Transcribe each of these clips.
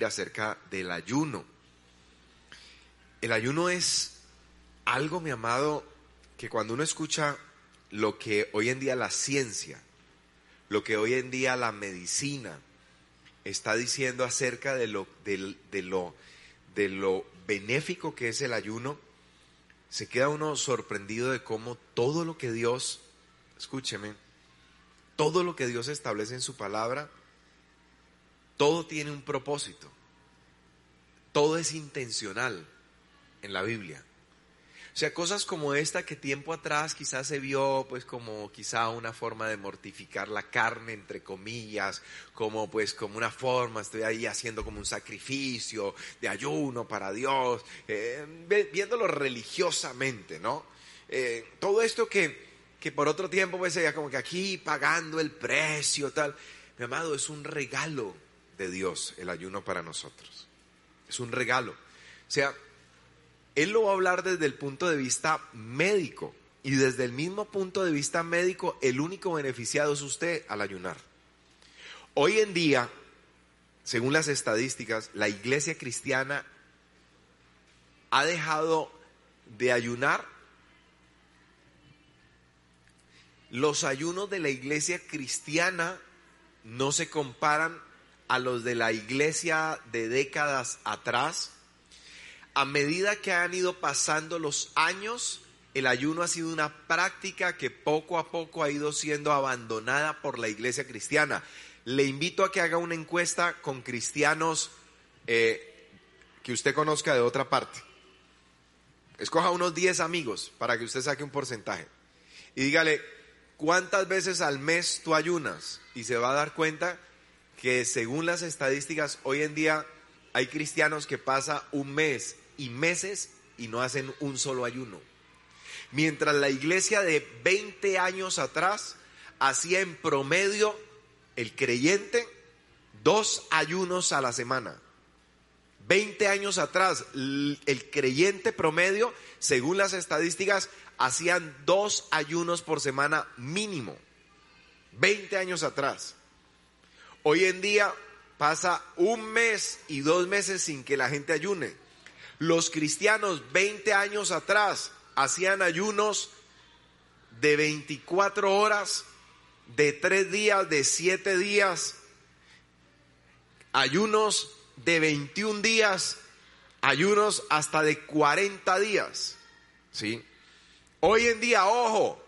acerca del ayuno. El ayuno es algo, mi amado, que cuando uno escucha lo que hoy en día la ciencia, lo que hoy en día la medicina está diciendo acerca de lo, de, lo, de lo benéfico que es el ayuno, se queda uno sorprendido de cómo todo lo que Dios, escúcheme, todo lo que Dios establece en su palabra, todo tiene un propósito. Todo es intencional en la Biblia. O sea, cosas como esta que tiempo atrás quizás se vio pues como quizá una forma de mortificar la carne, entre comillas, como pues como una forma, estoy ahí haciendo como un sacrificio de ayuno para Dios, eh, viéndolo religiosamente, ¿no? Eh, todo esto que, que por otro tiempo pues sería como que aquí pagando el precio, tal. Mi amado, es un regalo de Dios el ayuno para nosotros. Es un regalo. O sea, él lo va a hablar desde el punto de vista médico. Y desde el mismo punto de vista médico, el único beneficiado es usted al ayunar. Hoy en día, según las estadísticas, la iglesia cristiana ha dejado de ayunar. Los ayunos de la iglesia cristiana no se comparan a los de la iglesia de décadas atrás a medida que han ido pasando los años, el ayuno ha sido una práctica que poco a poco ha ido siendo abandonada por la iglesia cristiana. Le invito a que haga una encuesta con cristianos eh, que usted conozca de otra parte. Escoja unos 10 amigos para que usted saque un porcentaje. Y dígale, ¿cuántas veces al mes tú ayunas? Y se va a dar cuenta que según las estadísticas, hoy en día hay cristianos que pasa un mes y meses y no hacen un solo ayuno. Mientras la iglesia de 20 años atrás hacía en promedio el creyente dos ayunos a la semana. 20 años atrás, el creyente promedio, según las estadísticas, hacían dos ayunos por semana mínimo. 20 años atrás. Hoy en día pasa un mes y dos meses sin que la gente ayune. Los cristianos 20 años atrás hacían ayunos de 24 horas, de 3 días, de 7 días, ayunos de 21 días, ayunos hasta de 40 días. ¿Sí? Hoy en día, ojo,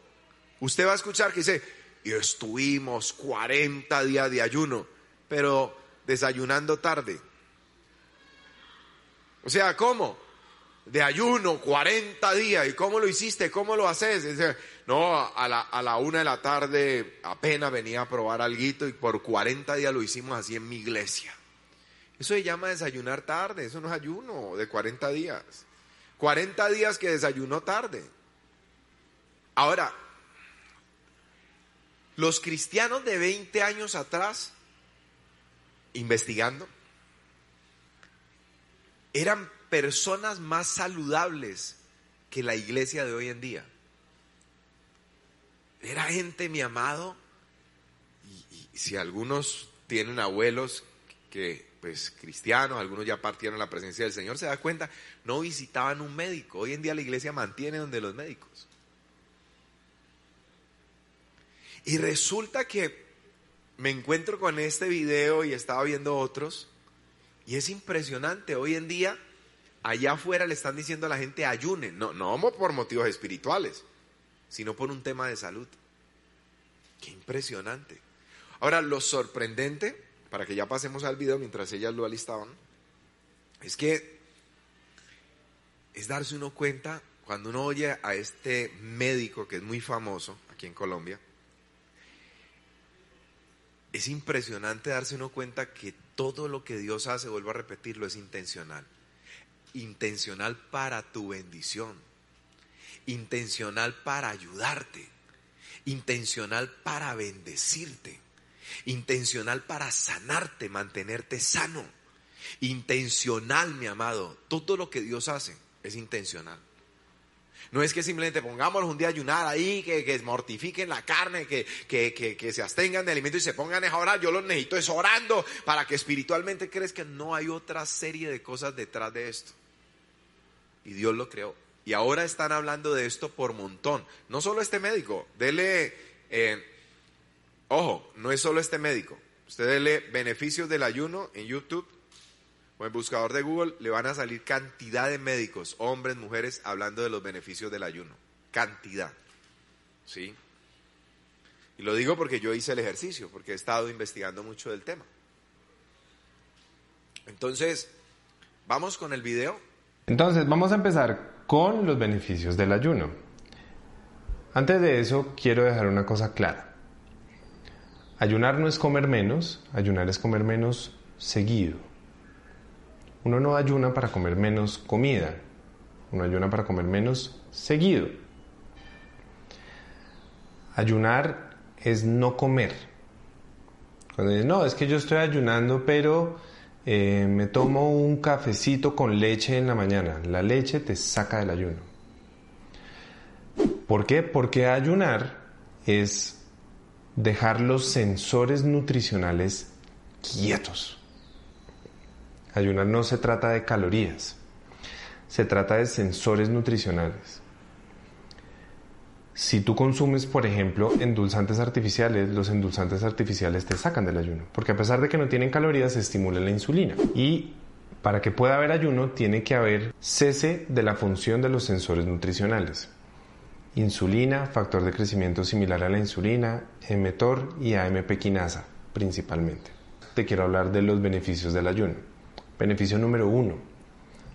usted va a escuchar que dice, y estuvimos 40 días de ayuno, pero desayunando tarde. O sea, ¿cómo? De ayuno, 40 días. ¿Y cómo lo hiciste? ¿Cómo lo haces? No, a la, a la una de la tarde apenas venía a probar algo y por 40 días lo hicimos así en mi iglesia. Eso se llama desayunar tarde, eso no es ayuno de 40 días. 40 días que desayunó tarde. Ahora, los cristianos de 20 años atrás, investigando, eran personas más saludables que la iglesia de hoy en día. Era gente, mi amado, y, si algunos tienen abuelos que, pues, cristianos, algunos ya partieron a la presencia del Señor, se da cuenta, no visitaban un médico. Hoy en día la iglesia mantiene donde los médicos. Y resulta que me encuentro con este video y estaba viendo otros y es impresionante, hoy en día, allá afuera le están diciendo a la gente ayune, no, no por motivos espirituales, sino por un tema de salud. Qué impresionante. Ahora, lo sorprendente, para que ya pasemos al video mientras ellas lo alistaban, es que es darse uno cuenta cuando uno oye a este médico que es muy famoso aquí en Colombia, es impresionante darse uno cuenta que todo lo que Dios hace, vuelvo a repetirlo, es intencional. Intencional para tu bendición. Intencional para ayudarte. Intencional para bendecirte. Intencional para sanarte, mantenerte sano. Intencional, mi amado. Todo lo que Dios hace es intencional. No es que simplemente pongámoslos un día a ayunar ahí, que, que mortifiquen la carne, que, que, que, se abstengan de alimento y se pongan a orar. Yo los necesito es orando para que espiritualmente que No hay otra serie de cosas detrás de esto. Y Dios lo creó. Y ahora están hablando de esto por montón. No solo este médico. Dele, eh, ojo, no es solo este médico. Usted dele beneficios del ayuno en YouTube o en buscador de Google, le van a salir cantidad de médicos, hombres, mujeres, hablando de los beneficios del ayuno. Cantidad. ¿Sí? Y lo digo porque yo hice el ejercicio, porque he estado investigando mucho del tema. Entonces, vamos con el video. Entonces, vamos a empezar con los beneficios del ayuno. Antes de eso, quiero dejar una cosa clara. Ayunar no es comer menos, ayunar es comer menos seguido. Uno no ayuna para comer menos comida, uno ayuna para comer menos seguido. Ayunar es no comer. Cuando dicen, no, es que yo estoy ayunando, pero eh, me tomo un cafecito con leche en la mañana. La leche te saca del ayuno. ¿Por qué? Porque ayunar es dejar los sensores nutricionales quietos. Ayunar no se trata de calorías, se trata de sensores nutricionales. Si tú consumes, por ejemplo, endulzantes artificiales, los endulzantes artificiales te sacan del ayuno, porque a pesar de que no tienen calorías, estimulan la insulina. Y para que pueda haber ayuno, tiene que haber cese de la función de los sensores nutricionales. Insulina, factor de crecimiento similar a la insulina, emetor y AMP quinasa, principalmente. Te quiero hablar de los beneficios del ayuno. Beneficio número uno,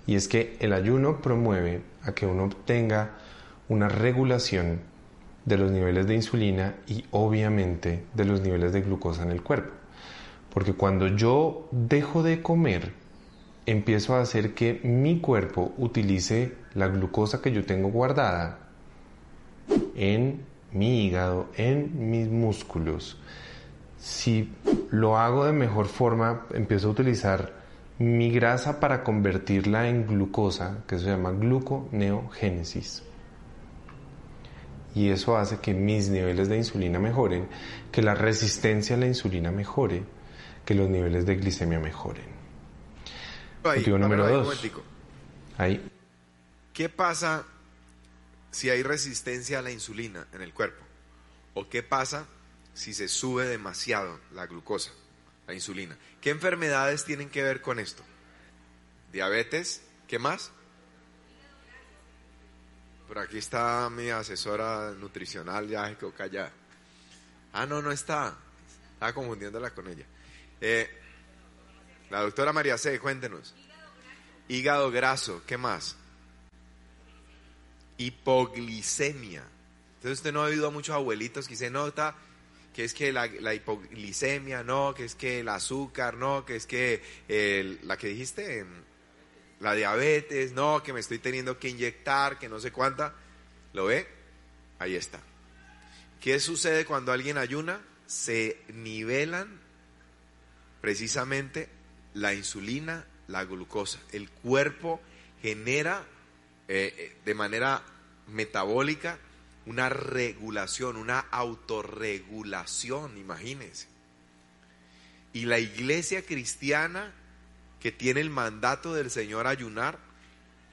y es que el ayuno promueve a que uno obtenga una regulación de los niveles de insulina y obviamente de los niveles de glucosa en el cuerpo. Porque cuando yo dejo de comer, empiezo a hacer que mi cuerpo utilice la glucosa que yo tengo guardada en mi hígado, en mis músculos. Si lo hago de mejor forma, empiezo a utilizar mi grasa para convertirla en glucosa, que se llama gluconeogénesis y eso hace que mis niveles de insulina mejoren, que la resistencia a la insulina mejore, que los niveles de glicemia mejoren. Ahí, número dos. Ahí. ¿Qué pasa si hay resistencia a la insulina en el cuerpo? ¿O qué pasa si se sube demasiado la glucosa, la insulina? ¿Qué enfermedades tienen que ver con esto? Diabetes, ¿qué más? Por aquí está mi asesora nutricional, ya que callada. Ah, no, no está. Estaba confundiéndola con ella. Eh, la doctora María C., cuéntenos. Hígado graso, ¿qué más? Hipoglicemia. Entonces usted no ha oído a muchos abuelitos que se nota que es que la, hipoglicemia, no, que es que el azúcar, no, que es que la que dijiste, la diabetes, no, que me estoy teniendo que inyectar, que no sé cuánta. ¿Lo ve? Ahí está. ¿Qué sucede cuando alguien ayuna? Se nivelan precisamente la insulina, la glucosa. El cuerpo genera eh, eh, de manera metabólica una regulación, una autorregulación, imagínense. Y la iglesia cristiana que tiene el mandato del Señor ayunar,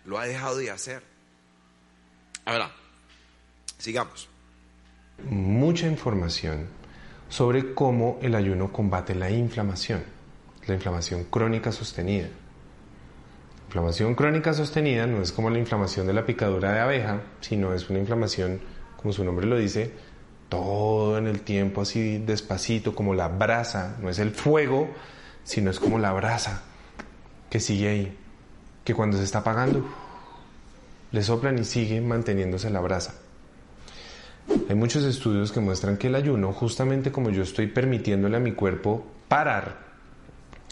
lo ha dejado de hacer. Ahora, sigamos. Mucha información sobre cómo el ayuno combate la inflamación, la inflamación crónica sostenida. inflamación crónica sostenida no es como la inflamación de la picadura de abeja, sino es una inflamación, como su nombre lo dice, todo en el tiempo así despacito, como la brasa, no es el fuego, sino es como la brasa que sigue ahí, que cuando se está apagando, le soplan y sigue manteniéndose la brasa. Hay muchos estudios que muestran que el ayuno, justamente como yo estoy permitiéndole a mi cuerpo parar,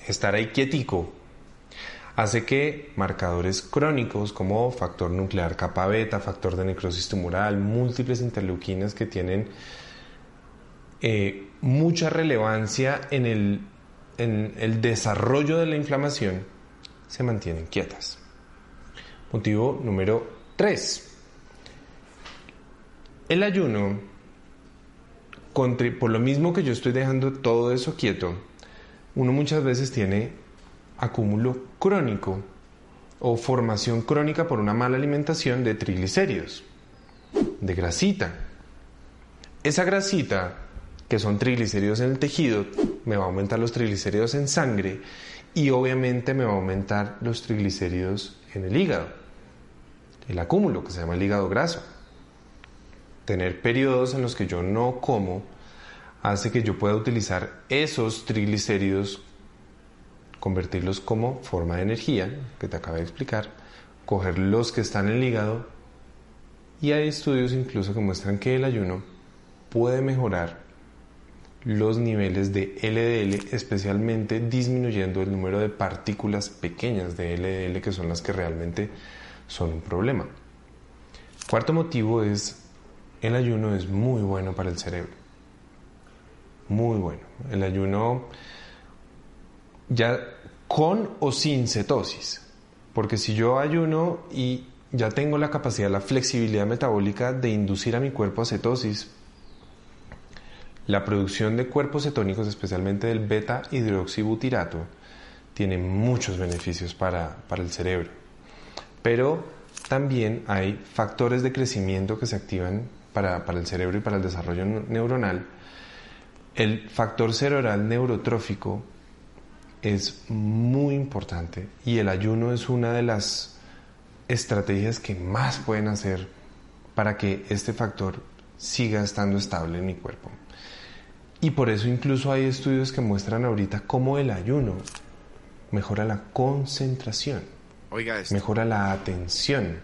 estar ahí quietico, hace que marcadores crónicos como factor nuclear capa beta, factor de necrosis tumoral, múltiples interleuquinas que tienen eh, mucha relevancia en el, en el desarrollo de la inflamación, se mantienen quietas. Motivo número 3. El ayuno, por lo mismo que yo estoy dejando todo eso quieto, uno muchas veces tiene acúmulo crónico o formación crónica por una mala alimentación de triglicéridos, de grasita. Esa grasita, que son triglicéridos en el tejido, me va a aumentar los triglicéridos en sangre y obviamente me va a aumentar los triglicéridos en el hígado, el acúmulo que se llama el hígado graso tener periodos en los que yo no como hace que yo pueda utilizar esos triglicéridos, convertirlos como forma de energía, que te acabo de explicar, coger los que están en el hígado y hay estudios incluso que muestran que el ayuno puede mejorar los niveles de LDL, especialmente disminuyendo el número de partículas pequeñas de LDL que son las que realmente son un problema. Cuarto motivo es el ayuno es muy bueno para el cerebro. Muy bueno. El ayuno ya con o sin cetosis. Porque si yo ayuno y ya tengo la capacidad, la flexibilidad metabólica de inducir a mi cuerpo a cetosis, la producción de cuerpos cetónicos, especialmente del beta hidroxibutirato, tiene muchos beneficios para, para el cerebro. Pero también hay factores de crecimiento que se activan para, el cerebro y para el desarrollo neuronal, el factor cerebral neurotrófico es muy importante y el ayuno es una de las estrategias que más pueden hacer para que este factor siga estando estable en mi cuerpo. Y por eso incluso hay estudios que muestran ahorita cómo el ayuno mejora la concentración, mejora la atención,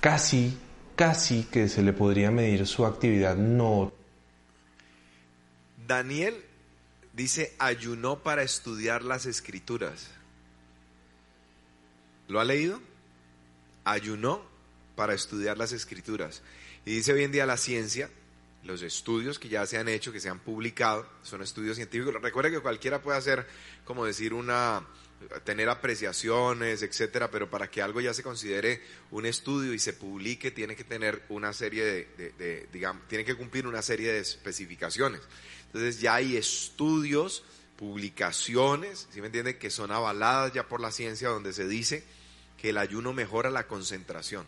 casi casi que se le podría medir su actividad no. Daniel dice ayunó para estudiar las escrituras. ¿Lo ha leído? Ayunó para estudiar las escrituras. Y dice hoy en día la ciencia, los estudios que ya se han hecho, que se han publicado, son estudios científicos. Recuerda que cualquiera puede hacer, como decir, una, tener apreciaciones, etcétera, pero para que algo ya se considere un estudio y se publique, tiene que tener una serie de, digamos, tiene que cumplir una serie de especificaciones. Entonces ya hay estudios, publicaciones, ¿sí me entiende?, que son avaladas ya por la ciencia, donde se dice que el ayuno mejora la concentración.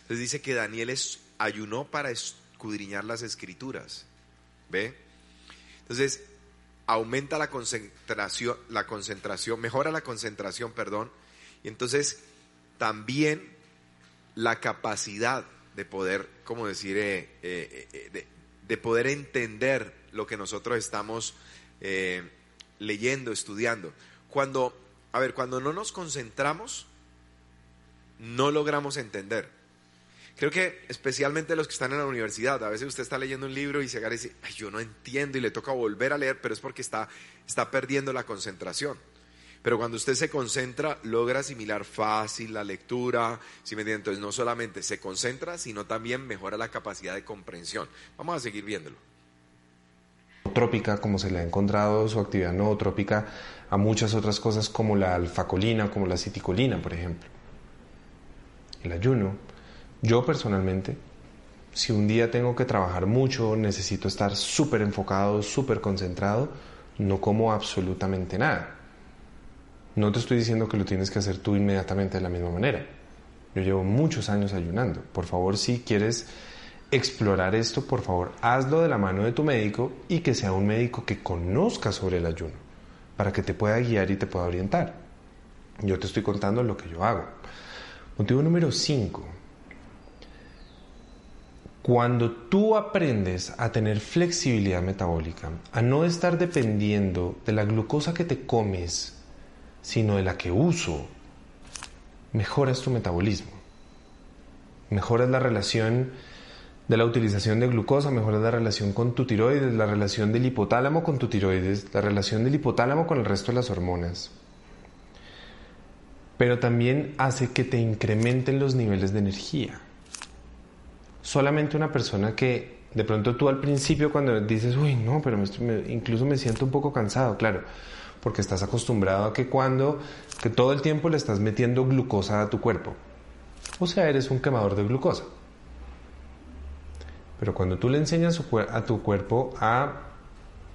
Entonces dice que Daniel ayunó para escudriñar las escrituras. ¿Ve? Entonces, aumenta la concentración, la concentración, mejora la concentración, perdón, y entonces también la capacidad de poder, como decir, eh, eh, eh, poder entender lo que nosotros estamos leyendo, estudiando. Cuando, a ver, cuando no nos concentramos, no logramos entender. Creo que especialmente los que están en la universidad, a veces usted está leyendo un libro y se agarra y dice, Ay, yo no entiendo y le toca volver a leer, pero es porque está, está perdiendo la concentración. Pero cuando usted se concentra, logra asimilar fácil la lectura, ¿sí me? Entonces no solamente se concentra, sino también mejora la capacidad de comprensión. Vamos a seguir viéndolo. Trópica, como se le ha encontrado su actividad nootrópica a muchas otras cosas como la alfacolina, como la citicolina, por ejemplo. El ayuno yo personalmente, si un día tengo que trabajar mucho, necesito estar súper enfocado, súper concentrado, no como absolutamente nada. No te estoy diciendo que lo tienes que hacer tú inmediatamente de la misma manera. Yo llevo muchos años ayunando. Por favor, si quieres explorar esto, por favor, hazlo de la mano de tu médico y que sea un médico que conozca sobre el ayuno, para que te pueda guiar y te pueda orientar. Yo te estoy contando lo que yo hago. Motivo número 5 cuando tú aprendes a tener flexibilidad metabólica, a no estar dependiendo de la glucosa que te comes, sino de la que uso, mejoras tu metabolismo. Mejoras la relación de la utilización de glucosa, mejoras la relación con tu tiroides, la relación del hipotálamo con tu tiroides, la relación del hipotálamo con el resto de las hormonas. Pero también hace que te incrementen los niveles de energía solamente una persona que de pronto tú al principio cuando dices, uy, no, pero incluso me siento un poco cansado, claro, porque estás acostumbrado a que cuando, que todo el tiempo le estás metiendo glucosa a tu cuerpo. O sea, eres un quemador de glucosa. Pero cuando tú le enseñas a tu cuerpo a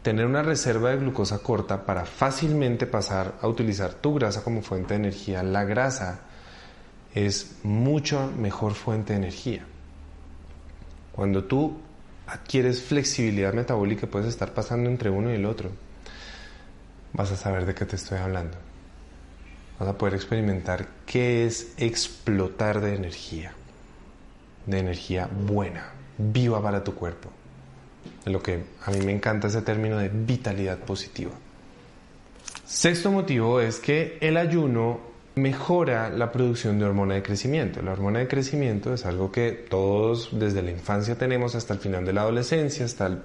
tener una reserva de glucosa corta para fácilmente pasar a utilizar tu grasa como fuente de energía, la grasa es mucho mejor fuente de energía. Cuando tú adquieres flexibilidad metabólica, puedes estar pasando entre uno y el otro. Vas a saber de qué te estoy hablando. Vas a poder experimentar qué es explotar de energía, de energía buena, viva para tu cuerpo. Lo que a mí me encanta ese término de vitalidad positiva. Sexto motivo es que el ayuno mejora la producción de hormona de crecimiento. La hormona de crecimiento es algo que todos desde la infancia tenemos hasta el final de la adolescencia, hasta el,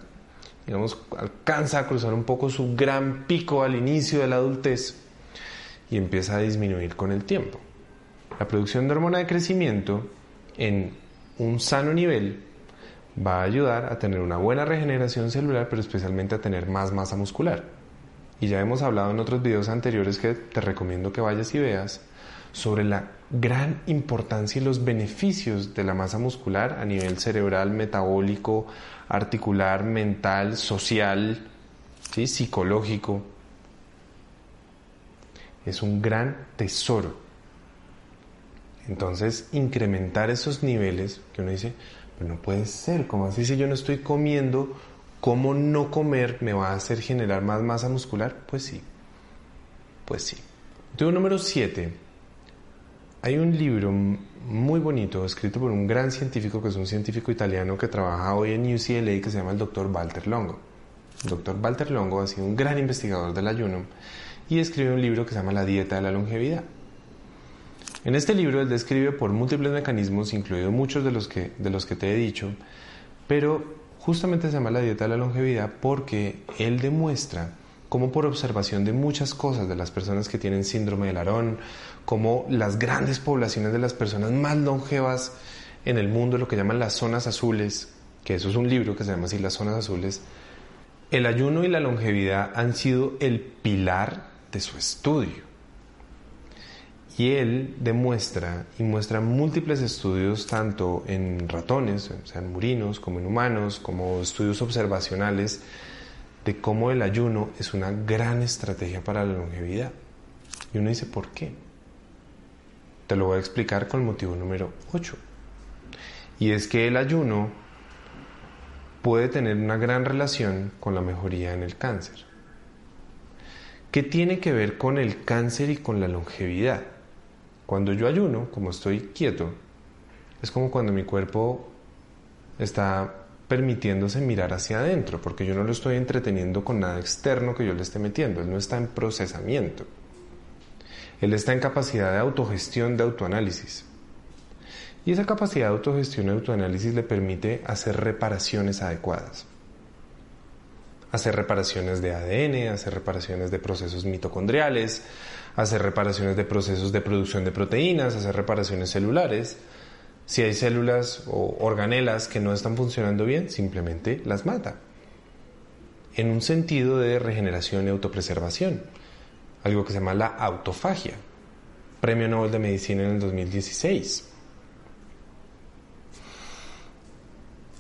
digamos, alcanza a cruzar un poco su gran pico al inicio de la adultez y empieza a disminuir con el tiempo. La producción de hormona de crecimiento en un sano nivel va a ayudar a tener una buena regeneración celular, pero especialmente a tener más masa muscular y ya hemos hablado en otros videos anteriores que te recomiendo que vayas y veas sobre la gran importancia y los beneficios de la masa muscular a nivel cerebral, metabólico, articular, mental, social, ¿sí? psicológico. Es un gran tesoro. Entonces, incrementar esos niveles, que uno dice, pero no puede ser, como así si yo no estoy comiendo ¿Cómo no comer me va a hacer generar más masa muscular? Pues sí, pues sí. Número 7. Hay un libro muy bonito escrito por un gran científico que es un científico italiano que trabaja hoy en UCLA que se llama el Dr. Walter Longo. El Dr. Walter Longo ha sido un gran investigador del ayuno y escribe un libro que se llama La dieta de la longevidad. En este libro él describe por múltiples mecanismos, incluidos muchos de los que, de los que te he dicho, pero Justamente se llama la dieta de la longevidad porque él demuestra cómo por observación de muchas cosas de las personas que tienen síndrome de Larón, como las grandes poblaciones de las personas más longevas en el mundo, lo que llaman las zonas azules, que eso es un libro que se llama así, las zonas azules, el ayuno y la longevidad han sido el pilar de su estudio. Y él demuestra y muestra múltiples estudios, tanto en ratones, sean murinos, como en humanos, como estudios observacionales, de cómo el ayuno es una gran estrategia para la longevidad. Y uno dice, ¿por qué? Te lo voy a explicar con motivo número 8. Y es que el ayuno puede tener una gran relación con la mejoría en el cáncer. ¿Qué tiene que ver con el cáncer y con la longevidad? Cuando yo ayuno, como estoy quieto, es como cuando mi cuerpo está permitiéndose mirar hacia adentro, porque yo no lo estoy entreteniendo con nada externo que yo le esté metiendo, él no está en procesamiento. Él está en capacidad de autogestión, de autoanálisis. Y esa capacidad de autogestión y autoanálisis le permite hacer reparaciones adecuadas. Hacer reparaciones de ADN, hacer reparaciones de procesos mitocondriales, hacer reparaciones de procesos de producción de proteínas, hacer reparaciones celulares. Si hay células o organelas que no están funcionando bien, simplemente las mata. En un sentido de regeneración y autopreservación, algo que se llama la autofagia. Premio Nobel de Medicina en el 2016.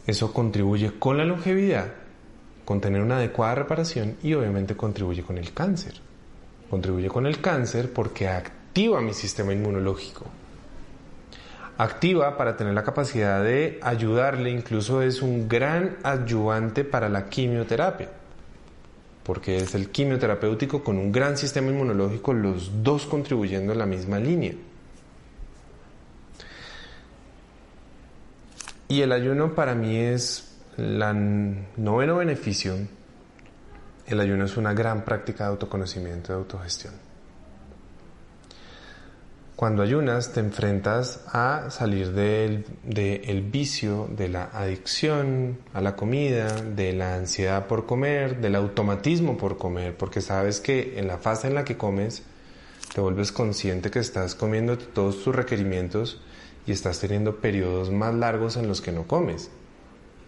Eso contribuye con la longevidad, con tener una adecuada reparación y obviamente contribuye con el cáncer contribuye con el cáncer porque activa mi sistema inmunológico. Activa para tener la capacidad de ayudarle, incluso es un gran ayudante para la quimioterapia, porque es el quimioterapéutico con un gran sistema inmunológico, los dos contribuyendo en la misma línea. Y el ayuno para mí es el noveno beneficio el ayuno es una gran práctica de autoconocimiento y autogestión. Cuando ayunas te enfrentas a salir del el vicio, de la adicción a la comida, de la ansiedad por comer, del automatismo por comer, porque sabes que en la fase en la que comes te vuelves consciente que estás comiendo todos tus requerimientos y estás teniendo periodos más largos en los que no comes.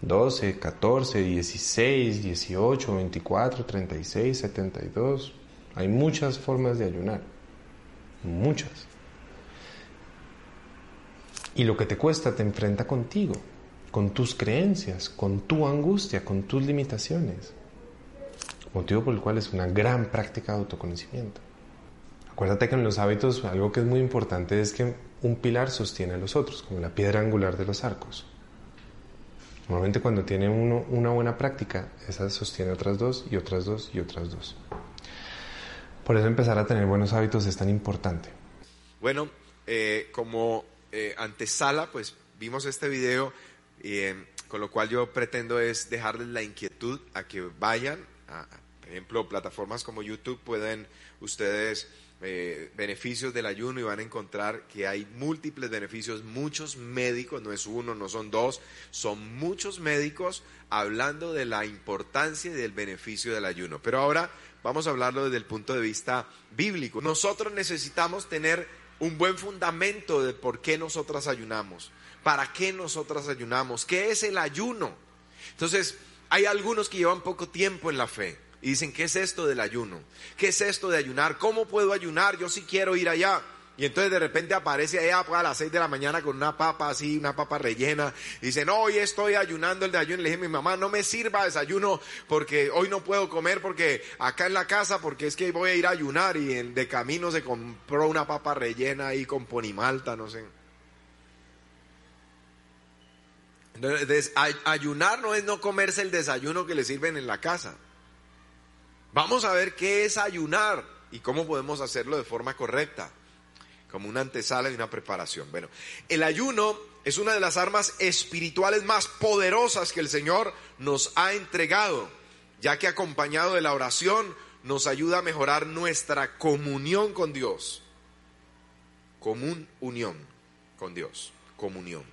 12, 14, 16, 18, 24, 36, 72. Hay muchas formas de ayunar. Muchas. Y lo que te cuesta te enfrenta contigo. con tus creencias, con tu angustia, con tus limitaciones. Motivo por el cual es una gran práctica de autoconocimiento. Acuérdate que en los hábitos algo que es muy importante es que un pilar sostiene a los otros, como la piedra angular de los arcos. Normalmente cuando tiene uno una buena práctica, esa sostiene otras dos y otras dos y otras dos. Por eso empezar a tener buenos hábitos es tan importante. Bueno, eh, como eh, antesala, pues vimos este video, eh, con lo cual yo pretendo es dejarles la inquietud a que vayan, a, por ejemplo, plataformas como YouTube pueden ustedes eh, beneficios del ayuno y van a encontrar que hay múltiples beneficios, muchos médicos, no es uno, no son dos, son muchos médicos hablando de la importancia y del beneficio del ayuno. Pero ahora vamos a hablarlo desde el punto de vista bíblico. Nosotros necesitamos tener un buen fundamento de por qué nosotras ayunamos, para qué nosotras ayunamos, qué es el ayuno. Entonces, hay algunos que llevan poco tiempo en la fe y dicen, ¿qué es esto del ayuno? ¿Qué es esto de ayunar? ¿Cómo puedo ayunar? Yo sí quiero ir allá. Y entonces de repente aparece allá pues, a las 6 de la mañana con una papa así, una papa rellena. Y dice, no, hoy estoy ayunando el de ayuno. Le dije mi mamá, no me sirva desayuno porque hoy no puedo comer porque acá en la casa, porque es que voy a ir a ayunar. Y de camino se compró una papa rellena ahí con ponimalta, no sé. Entonces, ayunar no es no comerse el desayuno que le sirven en la casa. Vamos a ver qué es ayunar y cómo podemos hacerlo de forma correcta, como una antesala y una preparación. Bueno, el ayuno es una de las armas espirituales más poderosas que el Señor nos ha entregado, ya que acompañado de la oración nos ayuda a mejorar nuestra comunión con Dios. Común unión con Dios, comunión.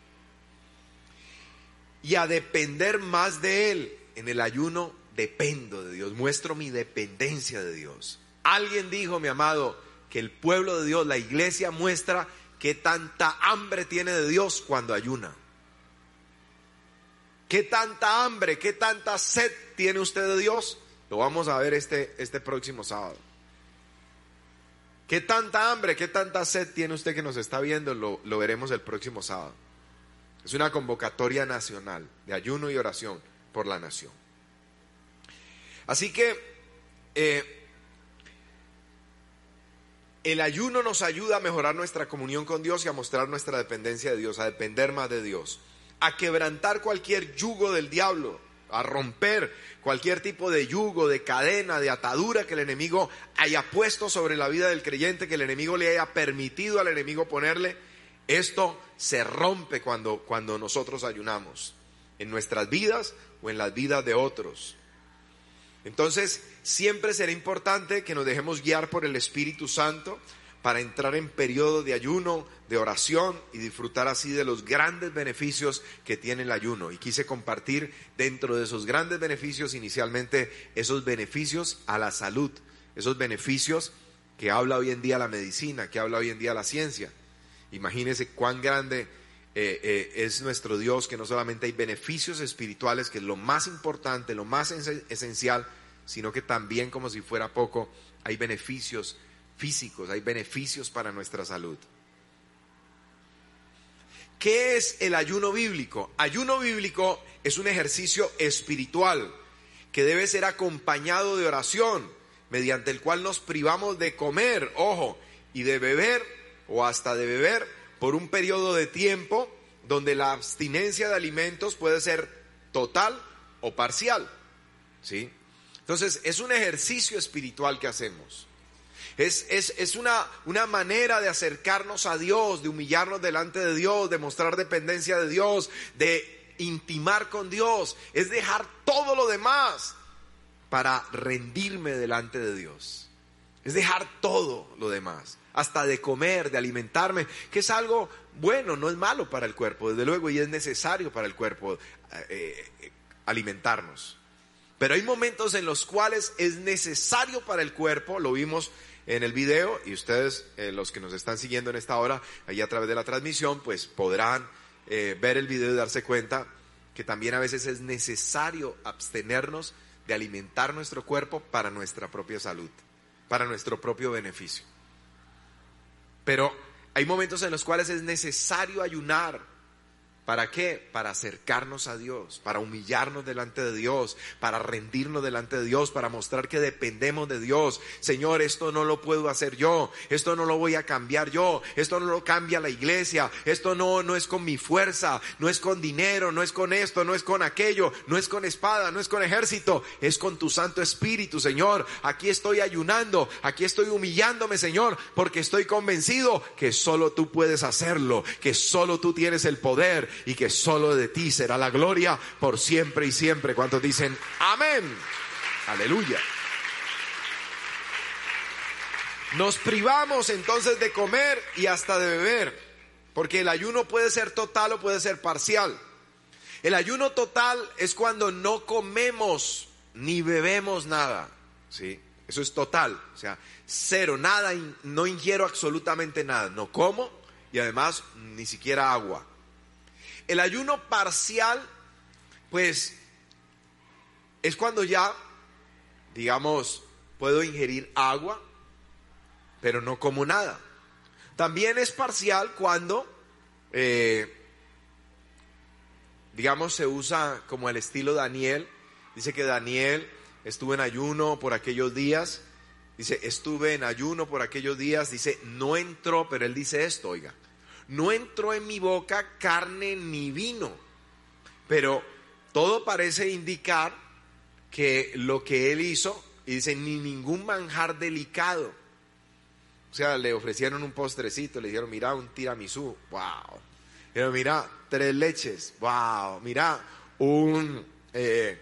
Y a depender más de Él. En el ayuno dependo de Dios, muestro mi dependencia de Dios. Alguien dijo, mi amado, que el pueblo de Dios, la iglesia muestra que tanta hambre tiene de Dios cuando ayuna. ¿Qué tanta hambre, qué tanta sed tiene usted de Dios? Lo vamos a ver este, este próximo sábado. ¿Qué tanta hambre, qué tanta sed tiene usted que nos está viendo? Lo, lo veremos el próximo sábado. Es una convocatoria nacional de ayuno y oración por la nación. Así que eh, el ayuno nos ayuda a mejorar nuestra comunión con Dios y a mostrar nuestra dependencia de Dios, a depender más de Dios, a quebrantar cualquier yugo del diablo, a romper cualquier tipo de yugo, de cadena, de atadura que el enemigo haya puesto sobre la vida del creyente, que el enemigo le haya permitido al enemigo ponerle. Esto se rompe cuando, cuando nosotros ayunamos, en nuestras vidas o en las vidas de otros. Entonces, siempre será importante que nos dejemos guiar por el Espíritu Santo para entrar en periodo de ayuno, de oración y disfrutar así de los grandes beneficios que tiene el ayuno. Y quise compartir dentro de esos grandes beneficios inicialmente esos beneficios a la salud, esos beneficios que habla hoy en día la medicina, que habla hoy en día la ciencia. Imagínense cuán grande eh, eh, es nuestro Dios, que no solamente hay beneficios espirituales, que es lo más importante, lo más esencial, sino que también, como si fuera poco, hay beneficios físicos, hay beneficios para nuestra salud. ¿Qué es el ayuno bíblico? Ayuno bíblico es un ejercicio espiritual que debe ser acompañado de oración, mediante el cual nos privamos de comer, ojo, y de beber o hasta de beber por un periodo de tiempo donde la abstinencia de alimentos puede ser total o parcial. ¿Sí? Entonces, es un ejercicio espiritual que hacemos. Es, es, una, una, manera de acercarnos a Dios, de humillarnos delante de Dios, de mostrar dependencia de Dios, de intimar con Dios. Es dejar todo lo demás para rendirme delante de Dios. Es dejar todo lo demás, hasta de comer, de alimentarme, que es algo bueno, no es malo para el cuerpo, desde luego, y es necesario para el cuerpo eh, eh, alimentarnos. Pero hay momentos en los cuales es necesario para el cuerpo, lo vimos en el video y ustedes, eh, los que nos están siguiendo en esta hora, ahí a través de la transmisión, pues podrán eh, ver el video y darse cuenta que también a veces es necesario abstenernos de alimentar nuestro cuerpo para nuestra propia salud, para nuestro propio beneficio. Pero hay momentos en los cuales es necesario ayunar ¿Para qué? Para acercarnos a Dios, para humillarnos delante de Dios, para rendirnos delante de Dios, para mostrar que dependemos de Dios. Señor, esto no lo puedo hacer yo, esto no lo voy a cambiar yo, esto no lo cambia la iglesia, esto no, no es con mi fuerza, no es con dinero, no es con esto, no es con aquello, no es con espada, no es con ejército, es con tu Santo Espíritu, Señor. Aquí estoy ayunando, aquí estoy humillándome, Señor, porque estoy convencido que solo tú puedes hacerlo, que solo tú tienes el poder y que solo de ti será la gloria por siempre y siempre. ¿Cuántos dicen amén? Aleluya. Nos privamos entonces de comer y hasta de beber, porque el ayuno puede ser total o puede ser parcial. El ayuno total es cuando no comemos ni bebemos nada, ¿sí? Eso es total, o sea, cero, nada, no ingiero absolutamente nada, no como y además ni siquiera agua. El ayuno parcial, pues, es cuando ya, digamos, puedo ingerir agua, pero no como nada. También es parcial cuando, eh, digamos, se usa como el estilo Daniel. Dice que Daniel estuvo en ayuno por aquellos días. Dice, estuve en ayuno por aquellos días. Dice, no entró, pero él dice esto, oiga no entró en mi boca carne ni vino. Pero todo parece indicar que lo que él hizo, y dice, ni ningún manjar delicado. O sea, le ofrecieron un postrecito, le dijeron, mira, un tiramisú, wow. Pero mira, tres leches, wow. Mira, un eh,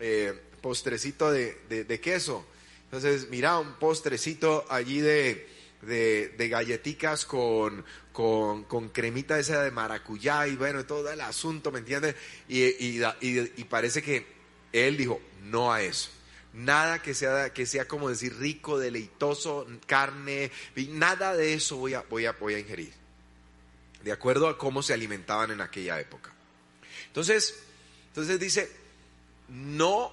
eh, postrecito de, de, queso. Entonces, mira, un postrecito allí de, de, galleticas con, con, con, cremita esa de maracuyá y bueno, todo el asunto, ¿me entiendes? Y, y, parece que él dijo, no a eso. Nada que sea, que sea como decir rico, deleitoso, carne, nada de eso voy a, voy, a, voy a ingerir. De acuerdo a cómo se alimentaban en aquella época. Entonces, entonces dice, no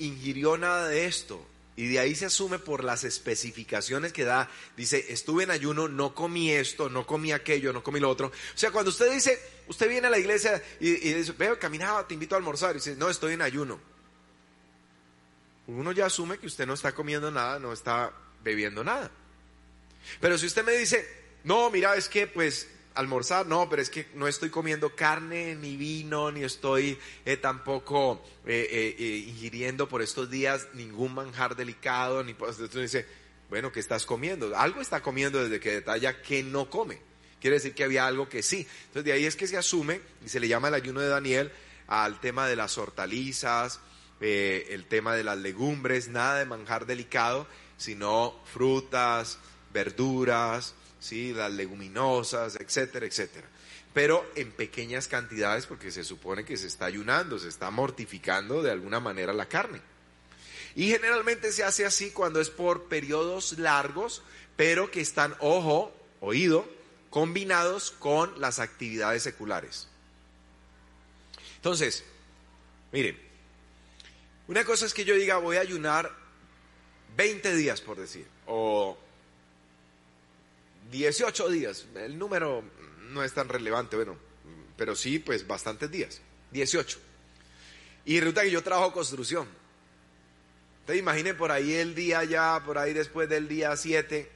ingirió nada de esto, y de ahí se asume por las especificaciones que da. Dice, estuve en ayuno, no comí esto, no comí aquello, no comí lo otro. O sea, cuando usted dice, usted viene a la iglesia y, dice, veo, caminaba, te invito a almorzar. Y dice, no, estoy en ayuno. Uno ya asume que usted no está comiendo nada, no está bebiendo nada. Pero si usted me dice, no, mira, es que pues almorzar, no, pero es que no estoy comiendo carne, ni vino, ni estoy eh, tampoco eh, eh, ingiriendo por estos días ningún manjar delicado, ni entonces dice, bueno, ¿qué estás comiendo? Algo está comiendo desde que detalla que no come. Quiere decir que había algo que sí. Entonces de ahí es que se asume, y se le llama el ayuno de Daniel, al tema de las hortalizas, el tema de las legumbres, nada de manjar delicado, sino frutas, verduras, ¿sí? las leguminosas, etcétera, etcétera. Pero en pequeñas cantidades porque se supone que se está ayunando, se está mortificando de alguna manera la carne. Y generalmente se hace así cuando es por periodos largos, pero que están, ojo, oído, combinados con las actividades seculares. Entonces, miren, una cosa es que yo diga voy a ayunar 20 días, por decir, o 18 días. El número no es tan relevante, bueno, pero sí, pues bastantes días. 18. Y resulta que yo trabajo construcción. Entonces imaginen por ahí el día ya, por ahí después del día 7,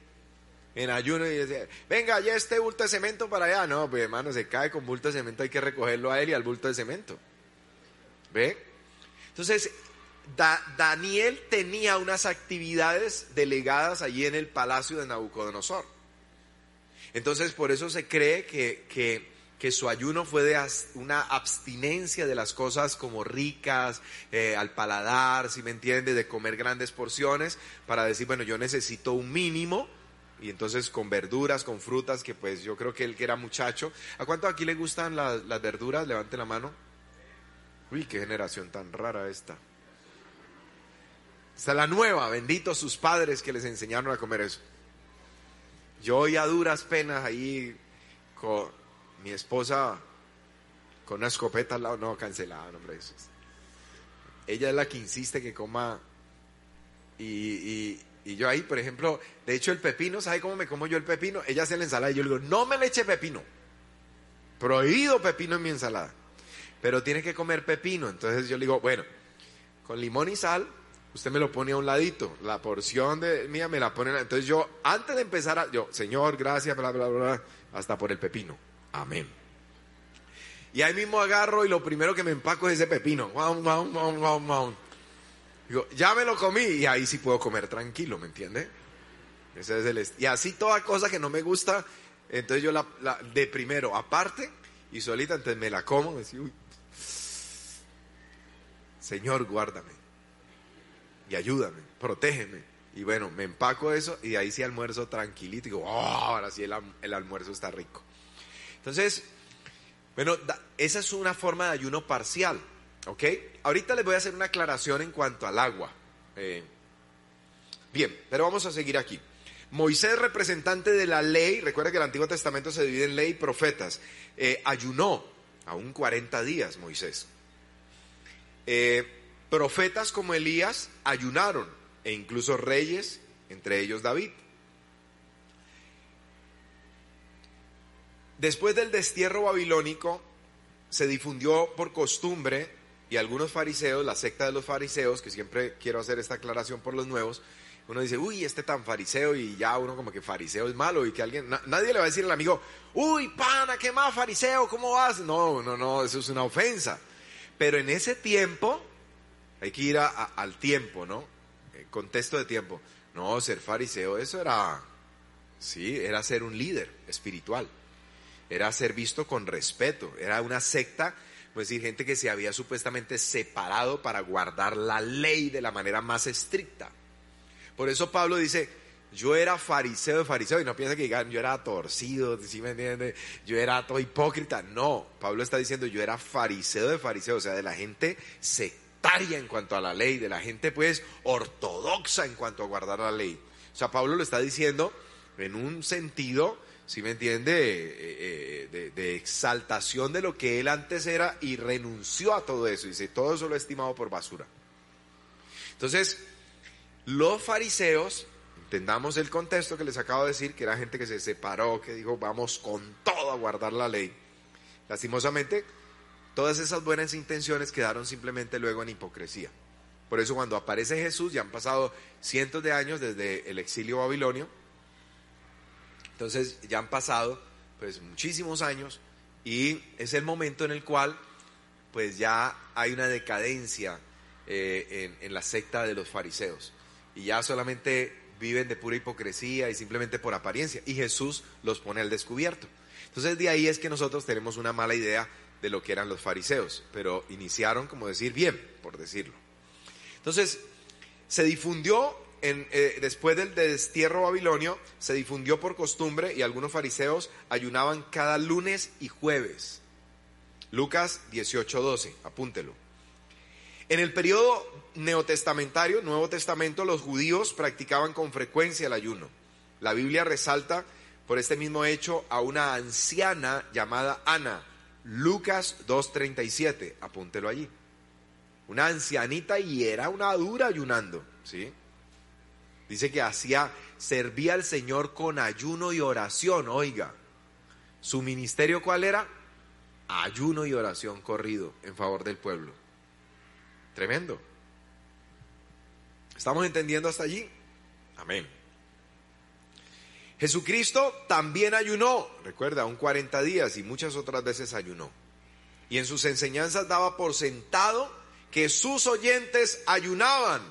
en ayuno, y dice, venga, ya este bulto de cemento para allá. No, pues hermano, se cae con bulto de cemento, hay que recogerlo a él y al bulto de cemento. ¿Ve? Entonces, Daniel tenía unas actividades delegadas allí en el palacio de Nabucodonosor. Entonces, por eso se cree que, su ayuno fue de una abstinencia de las cosas como ricas, eh, al paladar, si me entiende, de comer grandes porciones, para decir, bueno, yo necesito un mínimo, y entonces con verduras, con frutas, que pues yo creo que él que era muchacho. ¿A cuánto aquí le gustan las, verduras? Levante la mano. Uy, qué generación tan rara esta. Esta es la nueva, bendito sus padres que les enseñaron a comer eso. Yo a duras penas ahí con mi esposa con una escopeta al lado, no, cancelada, hombre. Eso Ella es la que insiste que coma y, yo ahí, por ejemplo, de hecho el pepino, ¿sabe cómo me como yo el pepino? Ella hace la ensalada y yo le digo, no me le eche pepino. Prohibido pepino en mi ensalada. Pero tiene que comer pepino. Entonces yo le digo, bueno, con limón y sal, usted me lo pone a un ladito. La porción de mía me la pone. Entonces yo, antes de empezar, a, yo, Señor, gracias, bla, bla, bla, hasta por el pepino. Amén. Y ahí mismo agarro y lo primero que me empaco es ese pepino. Digo, ya me lo comí y ahí sí puedo comer tranquilo, ¿me entiende? Ese es el y así toda cosa que no me gusta, entonces yo la, de primero aparte y solita, entonces me la como, uy, Señor, guárdame y ayúdame, protégeme. Y bueno, me empaco eso y ahí sí almuerzo tranquilito. Y digo, oh, ahora sí el, el almuerzo está rico. Entonces, bueno, esa es una forma de ayuno parcial, ¿ok? Ahorita les voy a hacer una aclaración en cuanto al agua. Eh, bien, pero vamos a seguir aquí. Moisés, representante de la ley, recuerda que el Antiguo Testamento se divide en ley y profetas, eh, ayunó aún 40 días Moisés. Eh, profetas como Elías ayunaron, e incluso reyes, entre ellos David. Después del destierro babilónico, se difundió por costumbre, y algunos fariseos, la secta de los fariseos, que siempre quiero hacer esta aclaración por los nuevos, uno dice, uy, este tan fariseo, y ya uno como que fariseo es malo, y que alguien, nadie le va a decir al amigo, uy, pana, ¿qué más fariseo? ¿Cómo vas? No, no, no, eso es una ofensa. Pero en ese tiempo, hay que ir al tiempo, ¿no? El contexto de tiempo. No, ser fariseo, eso era, sí, era ser un líder espiritual era ser visto con respeto, era una secta, pues decir, gente que se había supuestamente separado para guardar la ley de la manera más estricta. Por eso Pablo dice, yo era fariseo de fariseo, y no piensa que digan, yo era torcido, ¿sí me entiende? Yo era todo hipócrita. No, Pablo está diciendo, yo era fariseo de fariseo, o sea, de la gente en cuanto a la ley, de la gente pues ortodoxa en cuanto a guardar la ley. O sea, Pablo lo está diciendo en un sentido si me entiende? Eh, eh, de, exaltación de lo que él antes era y renunció a todo eso. Dice, todo eso lo he estimado por basura. Entonces, los fariseos, entendamos el contexto que les acabo de decir, que era gente que se separó, que dijo, vamos con todo a guardar la ley. Lastimosamente, todas esas buenas intenciones quedaron simplemente luego en hipocresía. Por eso cuando aparece Jesús, ya han pasado cientos de años desde el exilio babilonio, entonces ya han pasado pues muchísimos años y es el momento en el cual pues ya hay una decadencia eh, en, la secta de los fariseos y ya solamente viven de pura hipocresía y simplemente por apariencia y Jesús los pone al descubierto. Entonces de ahí es que nosotros tenemos una mala idea de lo que eran los fariseos, pero iniciaron como decir bien, por decirlo. Entonces se difundió eh, después del destierro babilonio, se difundió por costumbre y algunos fariseos ayunaban cada lunes y jueves. Lucas 18:12, apúntelo. En el periodo neotestamentario, Nuevo Testamento, los judíos practicaban con frecuencia el ayuno. La Biblia resalta por este mismo hecho a una anciana llamada Ana, Lucas 2:37, apúntelo allí. Una ancianita y era una dura ayunando, ¿sí? Dice que hacía, servía al Señor con ayuno y oración, oiga. ¿Su ministerio cuál era? Ayuno y oración corrido en favor del pueblo. Tremendo. ¿Estamos entendiendo hasta allí? Amén. Jesucristo también ayunó, recuerda, un 40 días y muchas otras veces ayunó. Y en sus enseñanzas daba por sentado que sus oyentes ayunaban.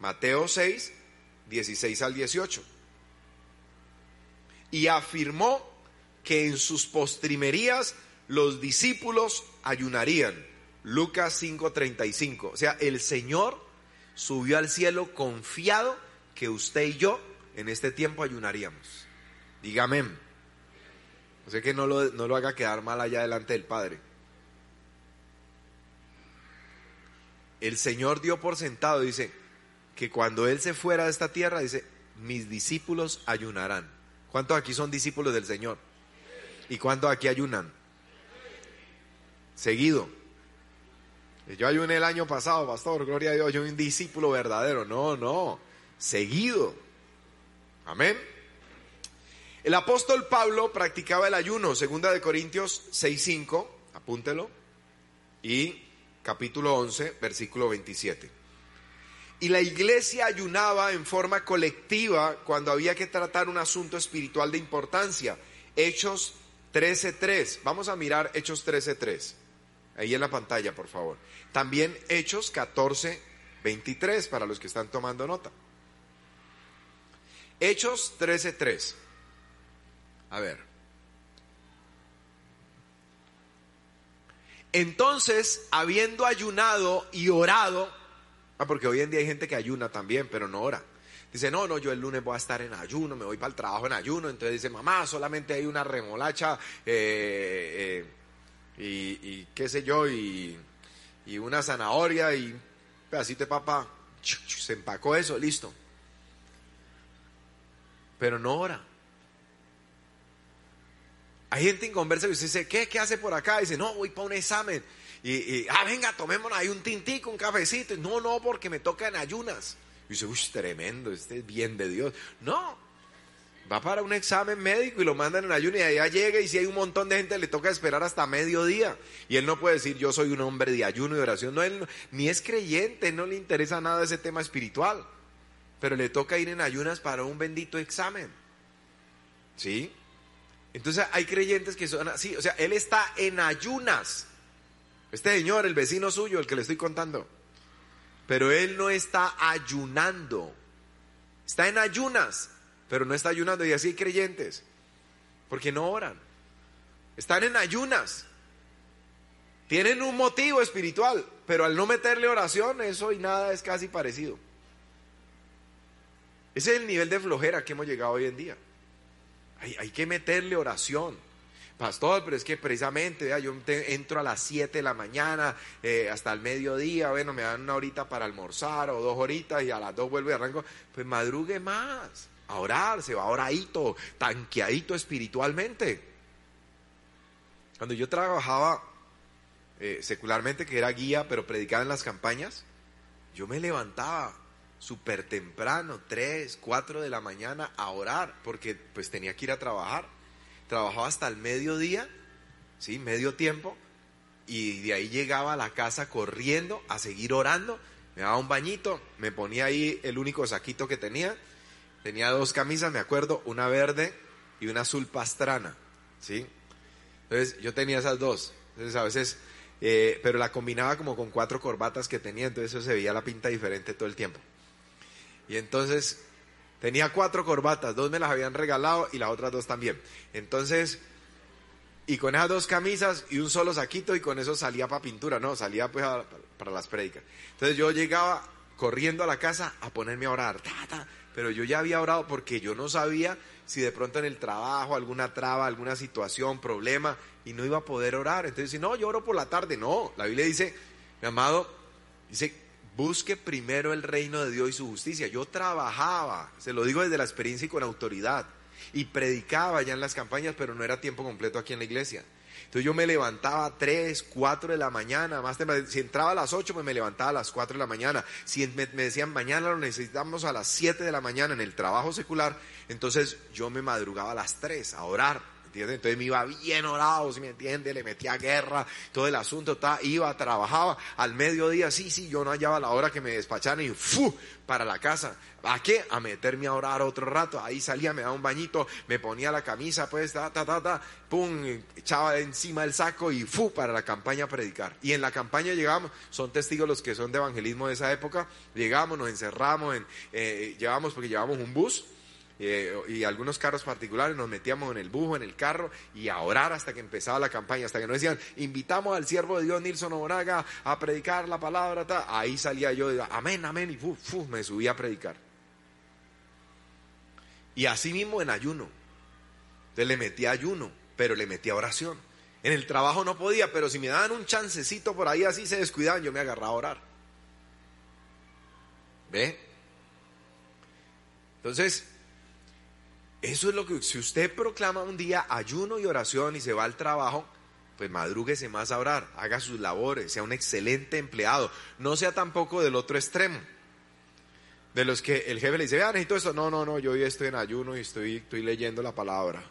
Mateo 6, 16 al 18. Y afirmó que en sus postrimerías los discípulos ayunarían. Lucas 5:35. O sea, el Señor subió al cielo confiado que usted y yo en este tiempo ayunaríamos. Dígame. O sea que no lo, no lo haga quedar mal allá delante del Padre. El Señor dio por sentado, dice, que cuando Él se fuera de esta tierra, dice, mis discípulos ayunarán. ¿Cuántos aquí son discípulos del Señor? ¿Y cuántos aquí ayunan? Seguido. Yo ayuné el año pasado, pastor, gloria a Dios, yo soy un discípulo verdadero. No, no, seguido. Amén. El apóstol Pablo practicaba el ayuno, segunda de Corintios 6.5, apúntelo, y capítulo 11, versículo 27. Y la iglesia ayunaba en forma colectiva cuando había que tratar un asunto espiritual de importancia. Hechos 13.3. Vamos a mirar Hechos 13.3. Ahí en la pantalla, por favor. También Hechos 14.23 para los que están tomando nota. Hechos 13.3. A ver. Entonces, habiendo ayunado y orado, ah, porque hoy en día hay gente que ayuna también, pero no ora. Dice, no, no, yo el lunes voy a estar en ayuno, me voy para el trabajo en ayuno. Entonces dice, mamá, solamente hay una remolacha eh, eh, y, qué sé yo, y, una zanahoria y pedacito de papa. Se empacó eso, listo. Pero no ora. Hay gente inconversa que usted dice, ¿qué, ¿qué hace por acá? Y dice, no, voy para un examen. Y, ah, venga, tomémonos ahí un tintico, un cafecito. no, no, porque me toca en ayunas. Y dice, uy, tremendo, este es bien de Dios. No, va para un examen médico y lo mandan en ayuno y allá llega y si hay un montón de gente le toca esperar hasta mediodía. Y él no puede decir, yo soy un hombre de ayuno y oración. No, él ni es creyente, no le interesa nada ese tema espiritual. Pero le toca ir en ayunas para un bendito examen. ¿Sí? Entonces hay creyentes que son así, o sea, él está en ayunas. Este señor, el vecino suyo, el que le estoy contando. Pero él no está ayunando. Está en ayunas, pero no está ayunando. Y así hay creyentes, porque no oran. Están en ayunas. Tienen un motivo espiritual, pero al no meterle oración, eso y nada es casi parecido. Ese es el nivel de flojera que hemos llegado hoy en día. Hay, que meterle oración. Pastor, pero es que precisamente, yo entro a las 7 de la mañana eh, hasta el mediodía, bueno, me dan una horita para almorzar o dos horitas y a las dos vuelvo y arranco. Pues madrugue más, a orar, se va oradito, tanqueadito espiritualmente. Cuando yo trabajaba eh, secularmente, que era guía, pero predicaba en las campañas, yo me levantaba súper temprano, 3, 4 de la mañana a orar, porque pues tenía que ir a trabajar. Trabajaba hasta el mediodía, ¿sí? Medio tiempo, y de ahí llegaba a la casa corriendo a seguir orando. Me daba un bañito, me ponía ahí el único saquito que tenía. Tenía dos camisas, me acuerdo, una verde y una azul pastrana, ¿sí? Entonces yo tenía esas dos. Entonces a veces, eh, pero la combinaba como con cuatro corbatas que tenía, entonces eso se veía la pinta diferente todo el tiempo. Y entonces tenía cuatro corbatas, dos me las habían regalado y las otras dos también. Entonces, y con esas dos camisas y un solo saquito y con eso salía para pintura, no, salía pues para las prédicas. Entonces yo llegaba corriendo a la casa a ponerme a orar, pero yo ya había orado porque yo no sabía si de pronto en el trabajo alguna traba, alguna situación, problema y no iba a poder orar. Entonces, si no, yo oro por la tarde, no, la Biblia dice, mi amado, dice Busque primero el reino de Dios y su justicia. Yo trabajaba, se lo digo desde la experiencia y con autoridad, y predicaba ya en las campañas, pero no era tiempo completo aquí en la iglesia. Entonces yo me levantaba a 3, 4 de la mañana, más si entraba a las 8, pues me levantaba a las 4 de la mañana. Si me, me, decían mañana lo necesitamos a las 7 de la mañana en el trabajo secular, entonces yo me madrugaba a las 3 a orar entonces me iba bien orado, si me entiende, le metía guerra, todo el asunto, iba, trabajaba al mediodía, sí, sí, yo no hallaba la hora que me despacharan y ¡fu! para la casa. ¿A qué? A meterme a orar otro rato. Ahí salía, me daba un bañito, me ponía la camisa, pues, ta, ta, ta, ta, pum, echaba encima el saco y ¡fu! para la campaña a predicar. Y en la campaña llegamos, son testigos los que son de evangelismo de esa época, llegamos, nos encerramos, en, eh, llevamos, porque llevamos un bus, y algunos carros particulares, nos metíamos en el bujo, en el carro y a orar hasta que empezaba la campaña, hasta que nos decían, invitamos al siervo de Dios Nilson Obraga a predicar la palabra, ahí salía yo, amén, amén, y me subía a predicar. Y así mismo en ayuno, entonces le metía ayuno, pero le metía oración. En el trabajo no podía, pero si me daban un chancecito por ahí así se descuidaban, yo me agarraba a orar. ¿Ve? Entonces, eso es lo que, si usted proclama un día ayuno y oración y se va al trabajo, pues madrúguese más a orar, haga sus labores, sea un excelente empleado, no sea tampoco del otro extremo. De los que el jefe le dice, vean, necesito esto. No, no, no, yo hoy estoy en ayuno y estoy, estoy leyendo la palabra.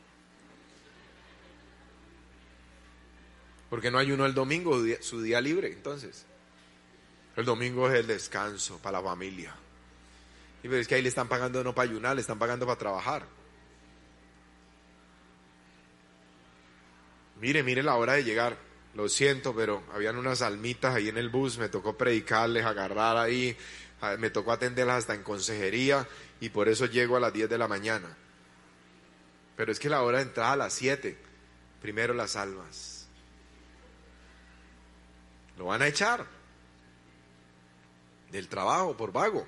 Porque no ayuno el domingo, su día libre, entonces. El domingo es el descanso para la familia. Y pero es que ahí le están pagando no para ayunar, le están pagando para trabajar. Mire, mire la hora de llegar. Lo siento, pero habían unas almitas ahí en el bus, me tocó predicarles, agarrar ahí, me tocó atenderlas hasta en consejería y por eso llego a las 10 de la mañana. Pero es que la hora de entrada a las 7, primero las almas. Lo van a echar del trabajo por vago.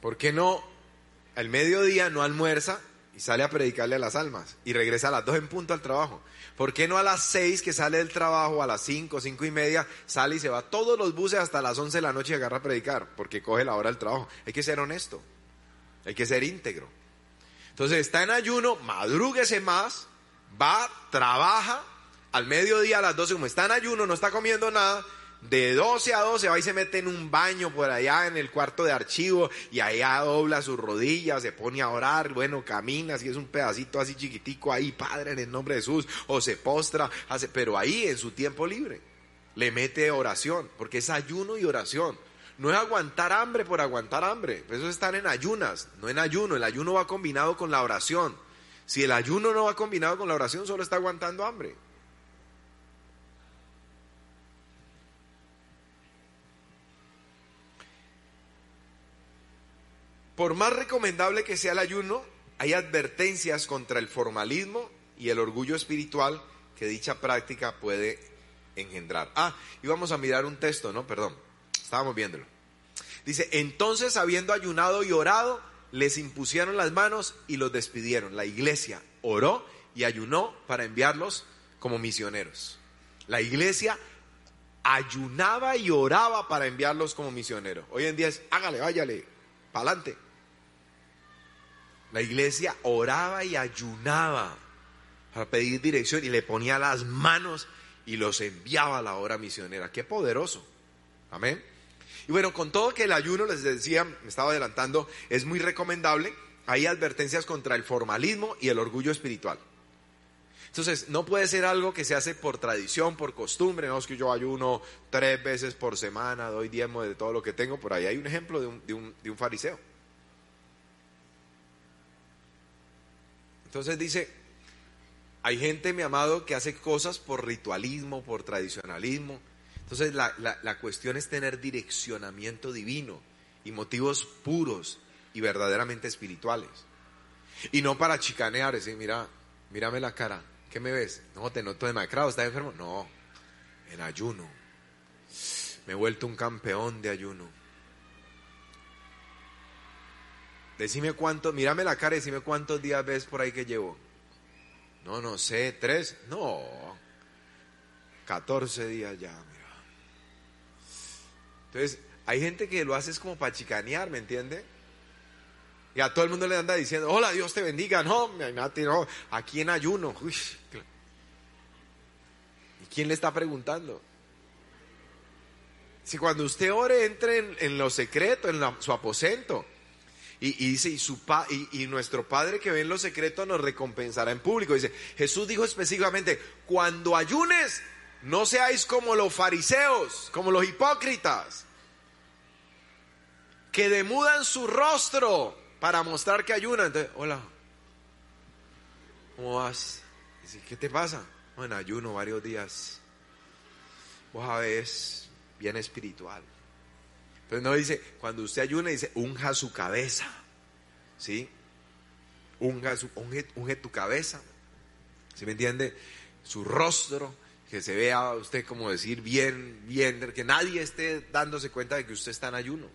¿Por qué no al mediodía no almuerza y sale a predicarle a las almas y regresa a las dos en punto al trabajo? ¿Por qué no a las seis que sale del trabajo, a las cinco, cinco y media, sale y se va todos los buses hasta las once de la noche y agarra a predicar? Porque coge la hora del trabajo. Hay que ser honesto, hay que ser íntegro. Entonces está en ayuno, madrúguese más, va, trabaja, al mediodía a las doce, como está en ayuno, no está comiendo nada, de 12 a 12 va y se mete en un baño por allá en el cuarto de archivo y allá dobla sus rodillas, se pone a orar, bueno, camina, si es un pedacito así chiquitico ahí, Padre, en el nombre de Jesús, o se postra, hace, pero ahí en su tiempo libre le mete oración, porque es ayuno y oración. No es aguantar hambre por aguantar hambre, eso es estar en ayunas, no en ayuno, el ayuno va combinado con la oración. Si el ayuno no va combinado con la oración, solo está aguantando hambre. Por más recomendable que sea el ayuno, hay advertencias contra el formalismo y el orgullo espiritual que dicha práctica puede engendrar. Ah, íbamos a mirar un texto, ¿no? Perdón, estábamos viéndolo. Dice, entonces habiendo ayunado y orado, les impusieron las manos y los despidieron. La iglesia oró y ayunó para enviarlos como misioneros. La iglesia ayunaba y oraba para enviarlos como misioneros. Hoy en día es, hágale, váyale, para adelante. La iglesia oraba y ayunaba para pedir dirección y le ponía las manos y los enviaba a la hora misionera. Qué poderoso. Amén. Y bueno, con todo que el ayuno, les decía, me estaba adelantando, es muy recomendable. Hay advertencias contra el formalismo y el orgullo espiritual. Entonces, no puede ser algo que se hace por tradición, por costumbre. No es que yo ayuno tres veces por semana, doy diezmo de todo lo que tengo. Por ahí hay un ejemplo de un, de un, de un fariseo. Entonces dice, hay gente, mi amado, que hace cosas por ritualismo, por tradicionalismo. Entonces la, la, cuestión es tener direccionamiento divino y motivos puros y verdaderamente espirituales. Y no para chicanear, decir, mira, mírame la cara, ¿qué me ves? No, te noto demacrado, ¿estás enfermo? No, en ayuno. Me he vuelto un campeón de ayuno. Decime cuánto, mírame la cara y decime cuántos días ves por ahí que llevo. No, no sé, tres. No, catorce días ya, mira. Entonces, hay gente que lo hace es como para chicanear, ¿me entiende? Y a todo el mundo le anda diciendo, hola, Dios te bendiga. No, no, aquí en ayuno. ¿Y quién le está preguntando? Si cuando usted ore, entre en, en lo secreto, en su aposento y, dice, y, su pa, y, nuestro Padre que ve en lo secreto nos recompensará en público. Dice, Jesús dijo específicamente, cuando ayunes, no seáis como los fariseos, como los hipócritas, que demudan su rostro para mostrar que ayunan. Entonces, hola, ¿cómo vas? Dice, ¿qué te pasa? Bueno, ayuno varios días. Vos sabés, bien espiritual. Entonces no dice, cuando usted ayuna, dice, unja su cabeza. ¿Sí? Unja, su, unge, tu cabeza. ¿Sí me entiende? Su rostro, que se vea usted como decir bien, bien, que nadie esté dándose cuenta de que usted está en ayuno.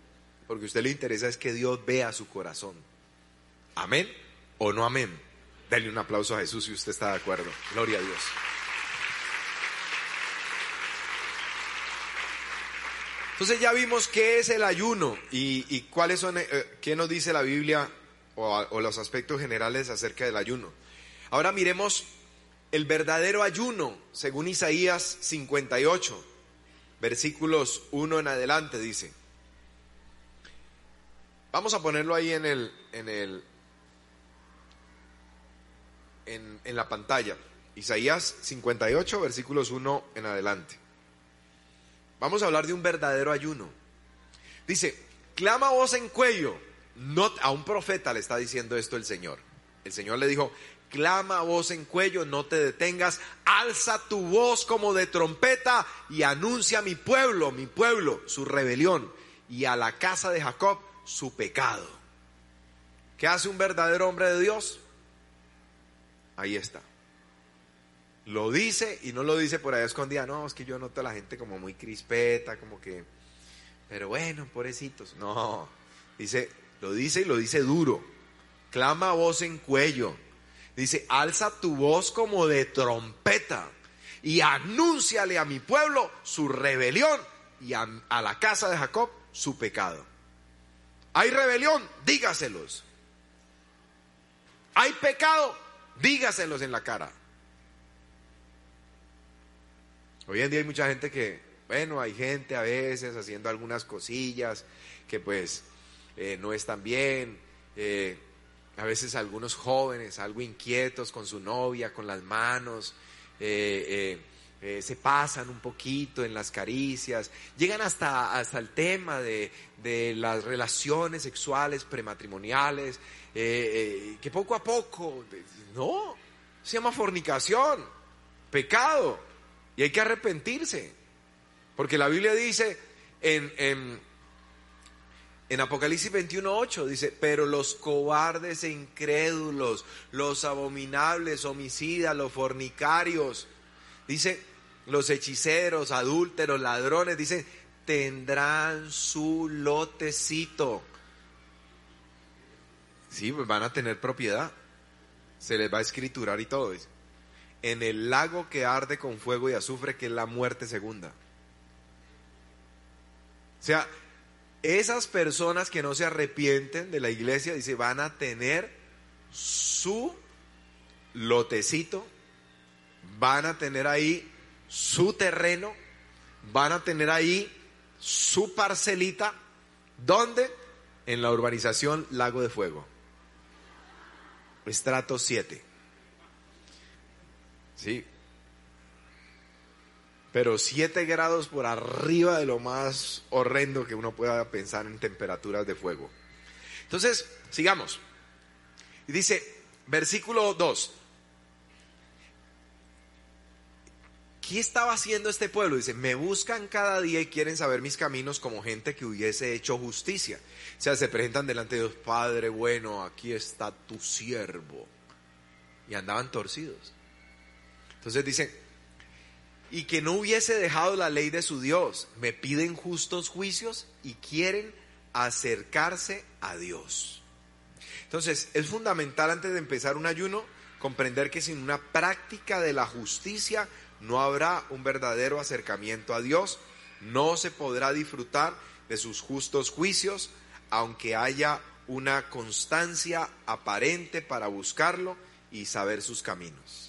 Porque a usted le interesa es que Dios vea su corazón. Amén o no amén. Dale un aplauso a Jesús si usted está de acuerdo. Gloria a Dios. Entonces ya vimos qué es el ayuno y, cuáles son, eh, qué nos dice la Biblia o, los aspectos generales acerca del ayuno. Ahora miremos el verdadero ayuno, según Isaías 58, versículos 1 en adelante, dice. Vamos a ponerlo ahí en el, en el, en, en la pantalla. Isaías 58, versículos 1 en adelante. Vamos a hablar de un verdadero ayuno. Dice, clama voz en cuello. No, a un profeta le está diciendo esto el Señor. El Señor le dijo, clama voz en cuello, no te detengas, alza tu voz como de trompeta y anuncia a mi pueblo, mi pueblo, su rebelión y a la casa de Jacob su pecado. ¿Qué hace un verdadero hombre de Dios? Ahí está. Lo dice y no lo dice por ahí escondida. No, es que yo noto a la gente como muy crispeta, como que, pero bueno, pobrecitos. No, dice, lo dice y lo dice duro. Clama voz en cuello. Dice, alza tu voz como de trompeta y anúnciale a mi pueblo su rebelión y a, a la casa de Jacob su pecado. Hay rebelión, dígaselos. Hay pecado, dígaselos en la cara. Hoy en día hay mucha gente que, bueno, hay gente a veces haciendo algunas cosillas que pues eh, no están bien. Eh, a veces algunos jóvenes, algo inquietos con su novia, con las manos, eh, se pasan un poquito en las caricias, llegan hasta, hasta el tema de, de las relaciones sexuales prematrimoniales, que poco a poco, no, se llama fornicación, pecado. Y hay que arrepentirse. Porque la Biblia dice en, en, en Apocalipsis 21.8, dice, pero los cobardes e incrédulos, los abominables, homicidas, los fornicarios, dice, los hechiceros, adúlteros, ladrones, dice, tendrán su lotecito. Sí, pues van a tener propiedad. Se les va a escriturar y todo. Dice en el lago que arde con fuego y azufre, que es la muerte segunda. O sea, esas personas que no se arrepienten de la iglesia, dice, van a tener su lotecito, van a tener ahí su terreno, van a tener ahí su parcelita, ¿dónde? En la urbanización Lago de Fuego, estrato 7. Sí. Pero 7 grados por arriba de lo más horrendo que uno pueda pensar en temperaturas de fuego. Entonces, sigamos. Y dice, versículo 2. ¿Qué estaba haciendo este pueblo? Dice, me buscan cada día y quieren saber mis caminos como gente que hubiese hecho justicia. O sea, se presentan delante de Dios, Padre bueno, aquí está tu siervo. Y andaban torcidos. Entonces dice, y que no hubiese dejado la ley de su Dios, me piden justos juicios y quieren acercarse a Dios. Entonces, es fundamental antes de empezar un ayuno comprender que sin una práctica de la justicia no habrá un verdadero acercamiento a Dios, no se podrá disfrutar de sus justos juicios, aunque haya una constancia aparente para buscarlo y saber sus caminos.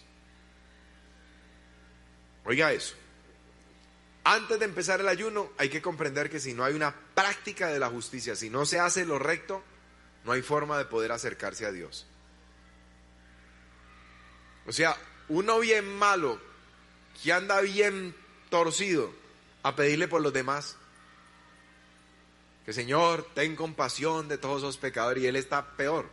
Oiga eso. Antes de empezar el ayuno hay que comprender que si no hay una práctica de la justicia, si no se hace lo recto, no hay forma de poder acercarse a Dios. O sea, uno bien malo, que anda bien torcido, a pedirle por los demás. Que Señor, ten compasión de todos esos pecadores y Él está peor.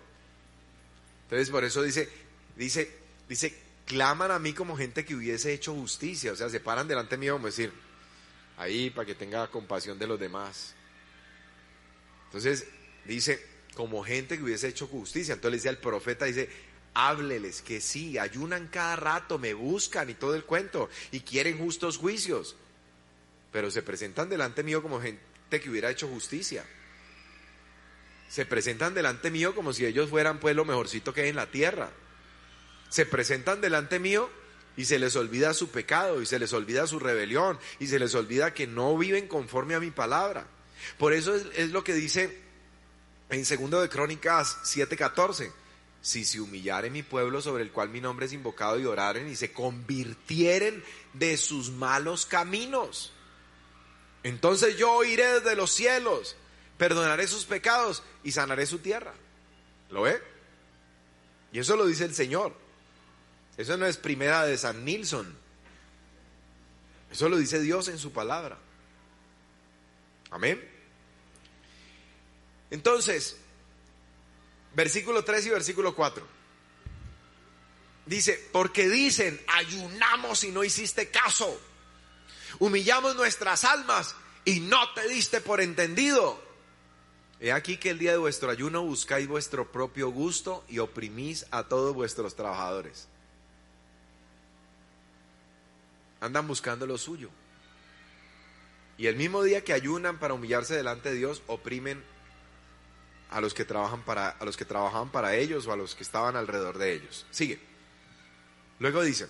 Entonces por eso dice, dice, dice, claman a mí como gente que hubiese hecho justicia, o sea, se paran delante mío como decir, ahí para que tenga compasión de los demás. Entonces dice, como gente que hubiese hecho justicia, entonces le dice al profeta, dice, hábleles que sí, ayunan cada rato, me buscan y todo el cuento, y quieren justos juicios, pero se presentan delante mío como gente que hubiera hecho justicia. Se presentan delante mío como si ellos fueran pues lo mejorcito que hay en la tierra se presentan delante mío y se les olvida su pecado y se les olvida su rebelión y se les olvida que no viven conforme a mi palabra. Por eso es, lo que dice en segundo de Crónicas 7:14. Si se humillare mi pueblo sobre el cual mi nombre es invocado y oraren y se convirtieren de sus malos caminos. Entonces yo iré desde los cielos perdonaré sus pecados y sanaré su tierra. ¿Lo ve? Y eso lo dice el Señor. Eso no es primera de San Nilsson. Eso lo dice Dios en su palabra. Amén. Entonces, versículo 3 y versículo 4. Dice, porque dicen, ayunamos y no hiciste caso. Humillamos nuestras almas y no te diste por entendido. He aquí que el día de vuestro ayuno buscáis vuestro propio gusto y oprimís a todos vuestros trabajadores. Andan buscando lo suyo. Y el mismo día que ayunan para humillarse delante de Dios, oprimen a los que trabajan para a los que trabajaban para ellos o a los que estaban alrededor de ellos. Sigue. Luego dicen,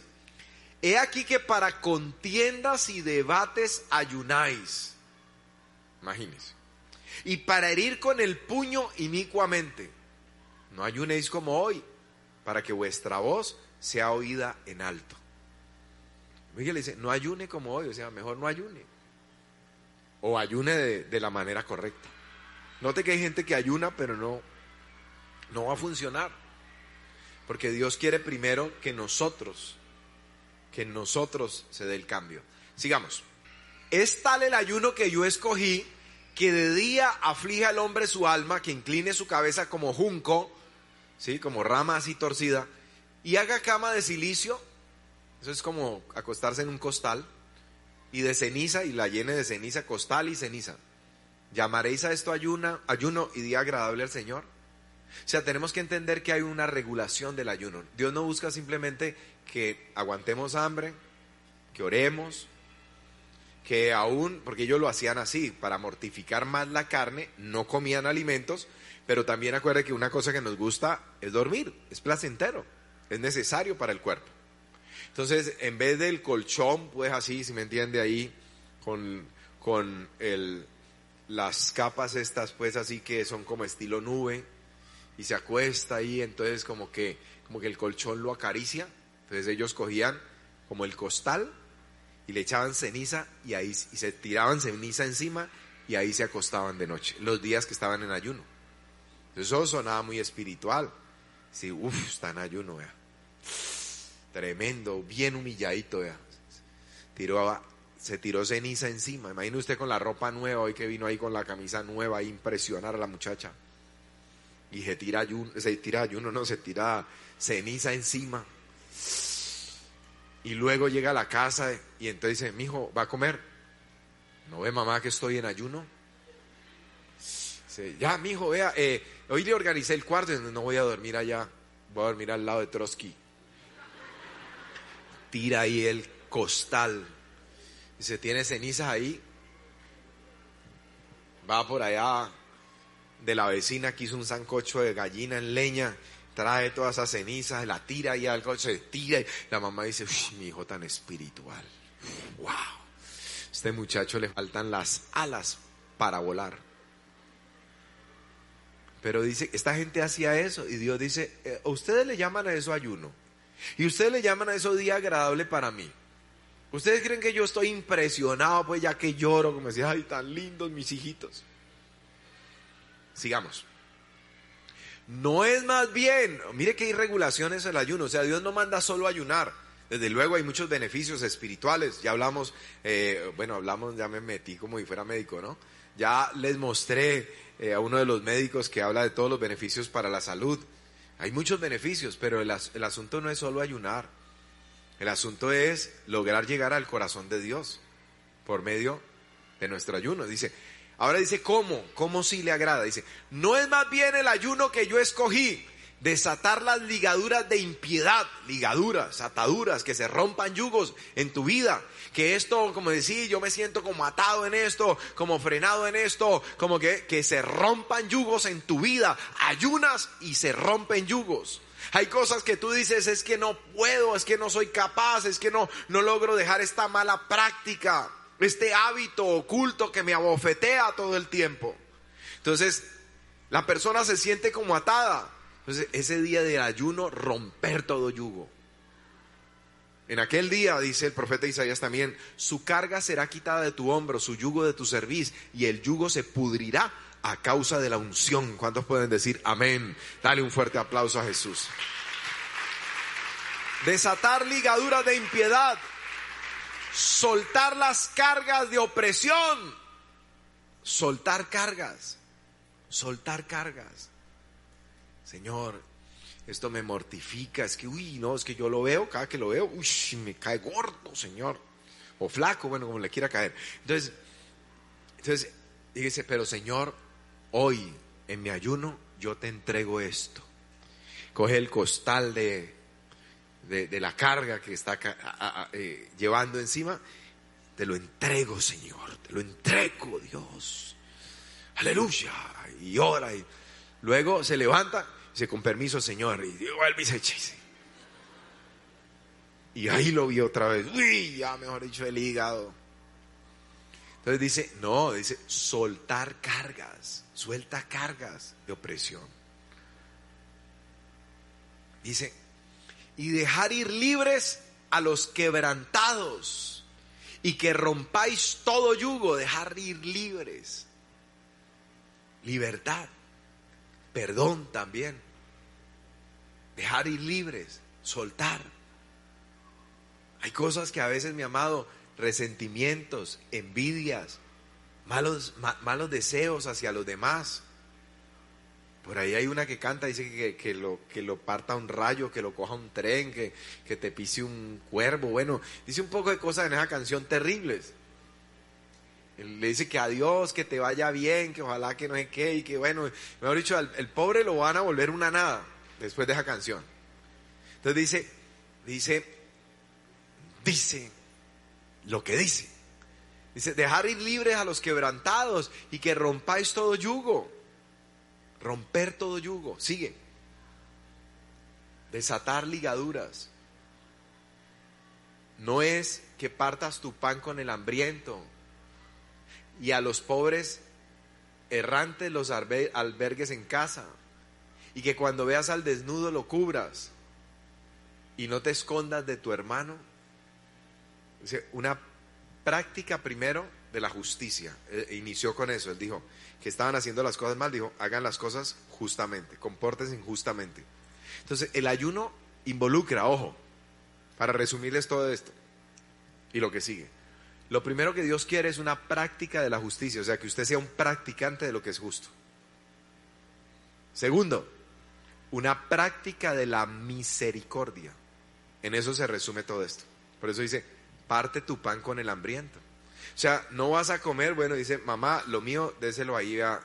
he aquí que para contiendas y debates ayunáis. Imagínense. Y para herir con el puño inicuamente. No ayunéis como hoy, para que vuestra voz sea oída en alto. Miguel dice, no ayune como hoy, o sea, mejor no ayune. O ayune de, de la manera correcta. Note que hay gente que ayuna, pero no, no va a funcionar. Porque Dios quiere primero que nosotros, que nosotros se dé el cambio. Sigamos. Es tal el ayuno que yo escogí que de día aflige al hombre su alma, que incline su cabeza como junco, ¿sí? como rama así torcida, y haga cama de silicio, eso es como acostarse en un costal, y de ceniza, y la llene de ceniza, costal y ceniza. ¿Llamaréis a esto ayuna, ayuno y día agradable al Señor? O sea, tenemos que entender que hay una regulación del ayuno. Dios no busca simplemente que aguantemos hambre, que oremos, que aún, porque ellos lo hacían así, para mortificar más la carne, no comían alimentos, pero también acuerde que una cosa que nos gusta es dormir, es placentero, es necesario para el cuerpo. Entonces, en vez del colchón, pues así, si me entiende ahí, con, con el, las capas estas, pues así que son como estilo nube, y se acuesta ahí, entonces como que, como que el colchón lo acaricia, entonces ellos cogían como el costal y le echaban ceniza y ahí y se tiraban ceniza encima y ahí se acostaban de noche, los días que estaban en ayuno. Entonces eso sonaba muy espiritual. Sí, uff, está en ayuno, vea. Tremendo, bien humilladito, vea. Tiró, se tiró ceniza encima. Imagina usted con la ropa nueva, hoy que vino ahí con la camisa nueva, a impresionar a la muchacha. Y se tira ayuno, se tira ayuno, no, se tira ceniza encima. Y luego llega a la casa y entonces dice, mi hijo, ¿va a comer? ¿No ve mamá que estoy en ayuno? Ya, mi hijo, vea, eh, hoy le organicé el cuarto, no voy a dormir allá, voy a dormir al lado de Trotsky. Tira ahí el costal. Dice, tiene cenizas ahí. Va por allá de la vecina que hizo un sancocho de gallina en leña trae todas esas cenizas, la tira y algo se tira y la mamá dice, mi hijo tan espiritual. Wow. Este muchacho le faltan las alas para volar. Pero dice, esta gente hacía eso y Dios dice, eh, ustedes le llaman a eso ayuno y ustedes le llaman a eso día agradable para mí. Ustedes creen que yo estoy impresionado, pues ya que lloro, como decía, ay, tan lindos mis hijitos. Sigamos. No es más bien, mire que hay regulaciones el ayuno, o sea, Dios no manda solo ayunar. Desde luego hay muchos beneficios espirituales. Ya hablamos, eh, bueno, hablamos, ya me metí como si fuera médico, ¿no? Ya les mostré eh, a uno de los médicos que habla de todos los beneficios para la salud. Hay muchos beneficios, pero el, el asunto no es solo ayunar. El asunto es lograr llegar al corazón de Dios por medio de nuestro ayuno. Dice, Ahora dice, ¿cómo? ¿Cómo si le agrada? Dice, no es más bien el ayuno que yo escogí, desatar las ligaduras de impiedad, ligaduras, ataduras, que se rompan yugos en tu vida. Que esto, como decir, yo me siento como atado en esto, como frenado en esto, como que, que se rompan yugos en tu vida. Ayunas y se rompen yugos. Hay cosas que tú dices, es que no puedo, es que no soy capaz, es que no, no logro dejar esta mala práctica este hábito oculto que me abofetea todo el tiempo. Entonces, la persona se siente como atada. Entonces, ese día del ayuno, romper todo yugo. En aquel día, dice el profeta Isaías también, su carga será quitada de tu hombro, su yugo de tu cerviz, y el yugo se pudrirá a causa de la unción. ¿Cuántos pueden decir amén? Dale un fuerte aplauso a Jesús. Desatar ligaduras de impiedad. Soltar las cargas de opresión. Soltar cargas. Soltar cargas. Señor, esto me mortifica, es que, uy, no, es que yo lo veo, cada que lo veo, uy, me cae gordo, Señor, o flaco, bueno, como le quiera caer. Entonces, entonces, pero Señor, hoy en mi ayuno yo te entrego esto. Coge el costal de, de, la carga que está eh, llevando encima, te lo entrego, Señor, te lo entrego, Dios. Aleluya. Y ora y luego se levanta Dice, con permiso, señor. Y y se Y ahí lo vi otra vez. Uy, ya mejor dicho, el hígado. Entonces dice, no, dice, soltar cargas, suelta cargas de opresión. Dice, y dejar ir libres a los quebrantados y que rompáis todo yugo, dejar ir libres. Libertad perdón también, dejar ir libres, soltar. Hay cosas que a veces, mi amado, resentimientos, envidias, malos, malos deseos hacia los demás. Por ahí hay una que canta, dice que, lo, que lo parta un rayo, que lo coja un tren, que, que te pise un cuervo. Bueno, dice un poco de cosas en esa canción terribles le dice que adiós, que te vaya bien, que ojalá que no sé qué, y que bueno, mejor dicho, el, pobre lo van a volver una nada después de esa canción. Entonces dice, dice, dice lo que dice. Dice, dejar ir libres a los quebrantados y que rompáis todo yugo. Romper todo yugo. Sigue. Desatar ligaduras. No es que partas tu pan con el hambriento y a los pobres errantes los albergues en casa, y que cuando veas al desnudo lo cubras y no te escondas de tu hermano. Una práctica primero de la justicia. E, inició con eso. Él dijo que estaban haciendo las cosas mal. Dijo, hagan las cosas justamente, compórtense injustamente. Entonces, el ayuno involucra, ojo, para resumirles todo esto y lo que sigue lo primero que Dios quiere es una práctica de la justicia, o sea, que usted sea un practicante de lo que es justo. Segundo, una práctica de la misericordia. En eso se resume todo esto. Por eso dice, parte tu pan con el hambriento. O sea, no vas a comer, bueno, dice, mamá, lo mío, déselo ahí a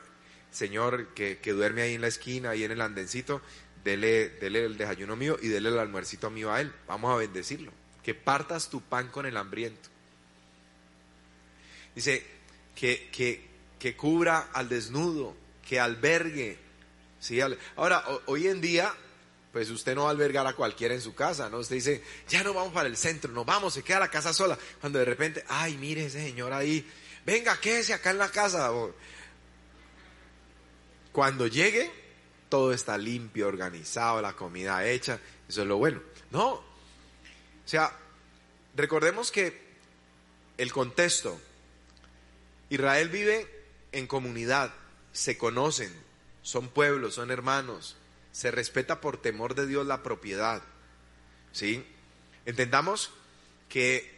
señor que, duerme ahí en la esquina, ahí en el andencito, dele, dele el desayuno mío y dele el almuercito mío a él. Vamos a bendecirlo. Que partas tu pan con el hambriento. Dice que, que, que cubra al desnudo, que albergue. ¿sí? Ahora, hoy en día, pues usted no va a albergar a cualquiera en su casa, ¿no? Usted dice, ya no vamos para el centro, nos vamos, se queda la casa sola. Cuando de repente, ay, mire ese señor ahí, venga, quédese acá en la casa. Cuando llegue, todo está limpio, organizado, la comida hecha, eso es lo bueno. No, o sea, recordemos que el contexto, Israel vive en comunidad, se conocen, son pueblos, son hermanos, se respeta por temor de Dios la propiedad. ¿Sí? Entendamos que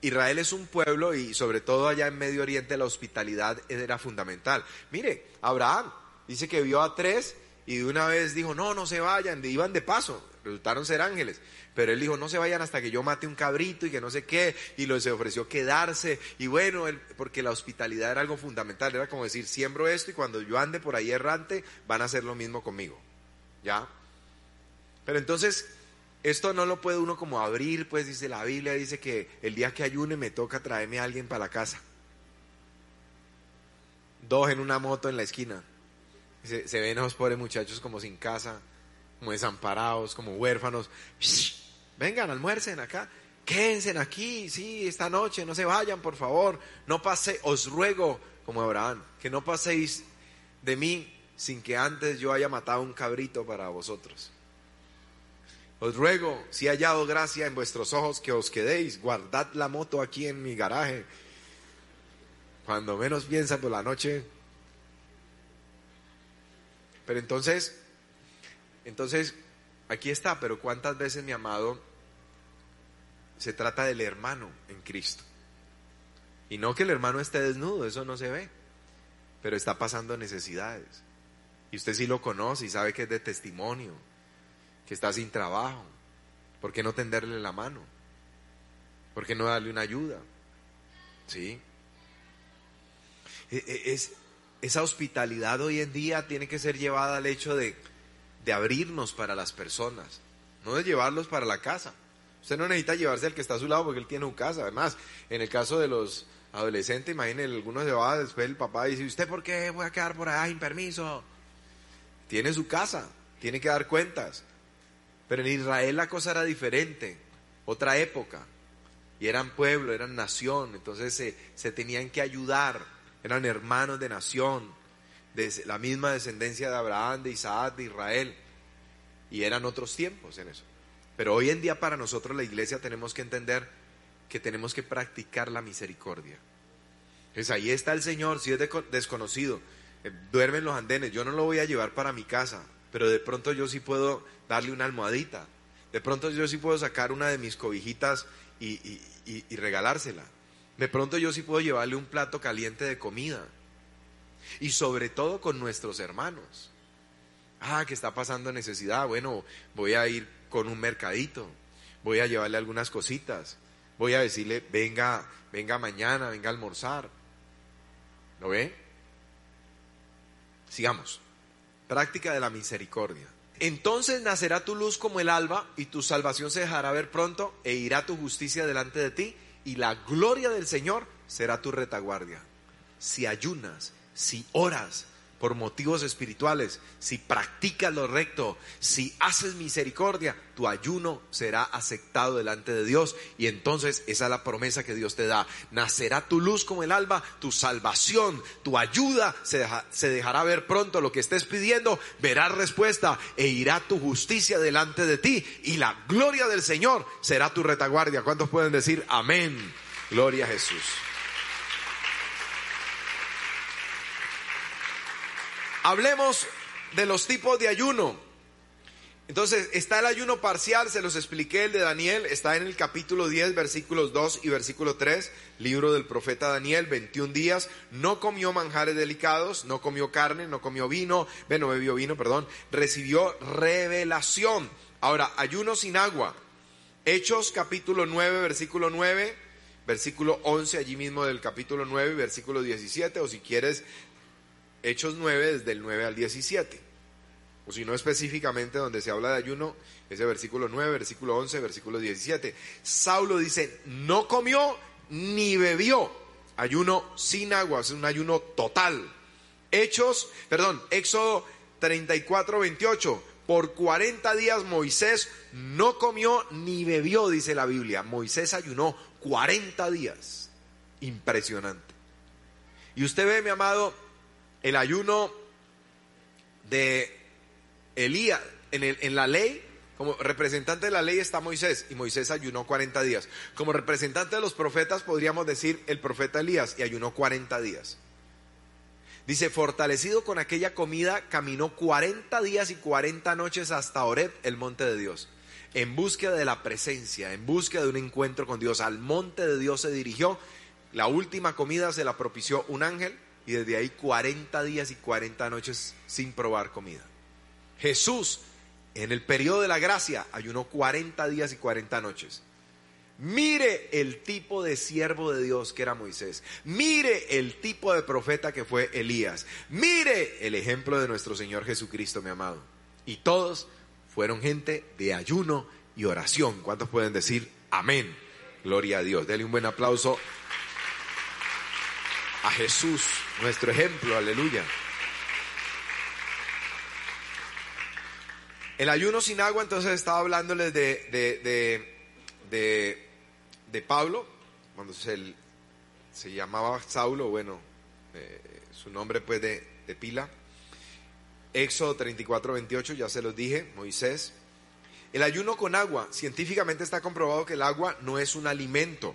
Israel es un pueblo y sobre todo allá en Medio Oriente la hospitalidad era fundamental. Mire, Abraham dice que vio a tres y de una vez dijo, no, no se vayan, iban de paso, resultaron ser ángeles. Pero él dijo, no se vayan hasta que yo mate un cabrito y que no sé qué, y lo, se ofreció quedarse. Y bueno, porque la hospitalidad era algo fundamental, era como decir, siembro esto y cuando yo ande por ahí errante, van a hacer lo mismo conmigo. ¿Ya? Pero entonces, esto no lo puede uno como abrir, pues dice la Biblia, dice que el día que ayune me toca traerme a alguien para la casa. Dos en una moto en la esquina. Se, se ven a los pobres muchachos como sin casa, como desamparados, como huérfanos vengan, almuercen acá, quédense aquí, sí, esta noche, no se vayan, por favor, no pase, os ruego, como Abraham, que no paséis de mí sin que antes yo haya matado un cabrito para vosotros. Os ruego, si he hallado gracia en vuestros ojos, que os quedéis, guardad la moto aquí en mi garaje. Cuando menos piensan por la noche, Pero entonces, entonces, aquí está, pero ¿cuántas veces, mi amado, se trata del hermano en Cristo? Y no que el hermano esté desnudo, eso no se ve, pero está pasando necesidades. Y usted sí lo conoce y sabe que es de testimonio, que está sin trabajo. ¿Por qué no tenderle la mano? ¿Por qué no darle una ayuda? ¿Sí? E, e, es, esa hospitalidad hoy en día tiene que ser llevada al hecho de, de abrirnos para las personas, no de llevarlos para la casa. Usted no necesita llevarse al que está a su lado porque él tiene su casa. Además, en el caso de los adolescentes, imagínense, algunos se va después el papá dice, ¿usted por qué voy a quedar por allá sin permiso? Tiene su casa, tiene que dar cuentas. Pero en Israel la cosa era diferente, otra época. Y eran pueblo, eran nación, entonces se, se tenían que ayudar, eran hermanos de nación, de la misma descendencia de Abraham, de Isaac, de Israel. Y eran otros tiempos en eso. Pero hoy en día para nosotros la iglesia tenemos que entender que tenemos que practicar la misericordia. Entonces ahí está el Señor, si es desconocido, eh, duerme en los andenes, yo no lo voy a llevar para mi casa, pero de pronto yo sí puedo darle una almohadita, de pronto yo sí puedo sacar una de mis cobijitas y, y regalársela, de pronto yo sí puedo llevarle un plato caliente de comida, y sobre todo con nuestros hermanos. Ah, que está pasando necesidad, bueno, voy a ir con un mercadito, voy a llevarle algunas cositas, voy a decirle, venga, venga mañana, venga a almorzar. ¿Lo ve? Sigamos. Práctica de la misericordia. Entonces nacerá tu luz como el alba y tu salvación se dejará ver pronto e irá tu justicia delante de ti y la gloria del Señor será tu retaguardia. Si ayunas, si oras, por motivos espirituales, si practicas lo recto, si haces misericordia, tu ayuno será aceptado delante de Dios. Y entonces esa es la promesa que Dios te da. Nacerá tu luz como el alba, tu salvación, tu ayuda se, se dejará ver pronto lo que estés pidiendo, verás respuesta e irá tu justicia delante de ti. Y la gloria del Señor será tu retaguardia. ¿Cuántos pueden decir amén? Gloria a Jesús. Hablemos de los tipos de ayuno. Entonces, está el ayuno parcial, se los expliqué, el de Daniel, está en el capítulo 10, versículos 2 y versículo 3, libro del profeta Daniel, 21 días, no comió manjares delicados, no comió carne, no comió vino, bueno, bebió vino, perdón, recibió revelación. Ahora, ayuno sin agua. Hechos capítulo 9, versículo 9, versículo 11, allí mismo del capítulo 9, versículo 17, o si quieres Hechos 9 desde el 9 al 17. O si no específicamente donde se habla de ayuno, ese versículo 9, versículo 11, versículo 17. Saulo dice, no comió ni bebió. Ayuno sin agua, es un ayuno total. Hechos, perdón, Éxodo 34, 28. Por 40 días Moisés no comió ni bebió, dice la Biblia. Moisés ayunó 40 días. Impresionante. Y usted ve, mi amado, el ayuno de Elías, en, en la ley, como representante de la ley está Moisés y Moisés ayunó 40 días. Como representante de los profetas podríamos decir el profeta Elías y ayunó 40 días. Dice, fortalecido con aquella comida, caminó 40 días y 40 noches hasta Oreb, el monte de Dios, en búsqueda de la presencia, en búsqueda de un encuentro con Dios. Al monte de Dios se dirigió. La última comida se la propició un ángel y desde ahí 40 días y 40 noches sin probar comida. Jesús, en el periodo de la gracia, ayunó 40 días y 40 noches. Mire el tipo de siervo de Dios que era Moisés. Mire el tipo de profeta que fue Elías. Mire el ejemplo de nuestro Señor Jesucristo, mi amado. Y todos fueron gente de ayuno y oración. ¿Cuántos pueden decir amén? Gloria a Dios. Dele un buen aplauso a Jesús, nuestro ejemplo, aleluya. El ayuno sin agua, entonces estaba hablándoles de, de, de, de, Pablo, cuando se, se llamaba Saulo, bueno, eh, su nombre pues de, de pila. Éxodo 34, 28, ya se los dije, Moisés. El ayuno con agua, científicamente está comprobado que el agua no es un alimento,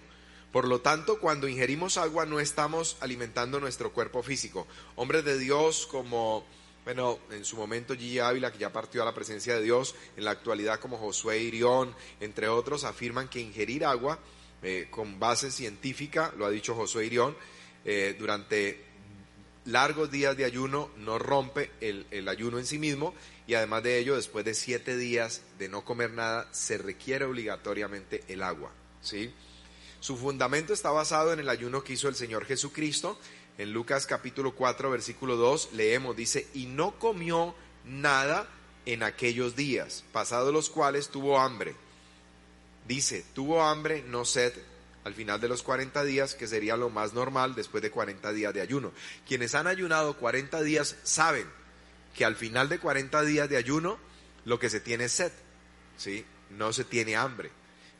por lo tanto, cuando ingerimos agua no estamos alimentando nuestro cuerpo físico. Hombres de Dios como Bueno, en su momento Gigi Ávila, que ya partió a la presencia de Dios, en la actualidad como Josué Irión, entre otros, afirman que ingerir agua eh, con base científica, lo ha dicho Josué Irión, eh, durante largos días de ayuno no rompe el, el, ayuno en sí mismo y además de ello, después de siete días de no comer nada, se requiere obligatoriamente el agua. ¿sí? Su fundamento está basado en el ayuno que hizo el Señor Jesucristo. En Lucas capítulo 4, versículo 2, leemos, dice, y no comió nada en aquellos días, pasados los cuales tuvo hambre. Dice, tuvo hambre, no sed, al final de los 40 días, que sería lo más normal después de 40 días de ayuno. Quienes han ayunado 40 días saben que al final de 40 días de ayuno lo que se tiene es sed, ¿sí? no se tiene hambre.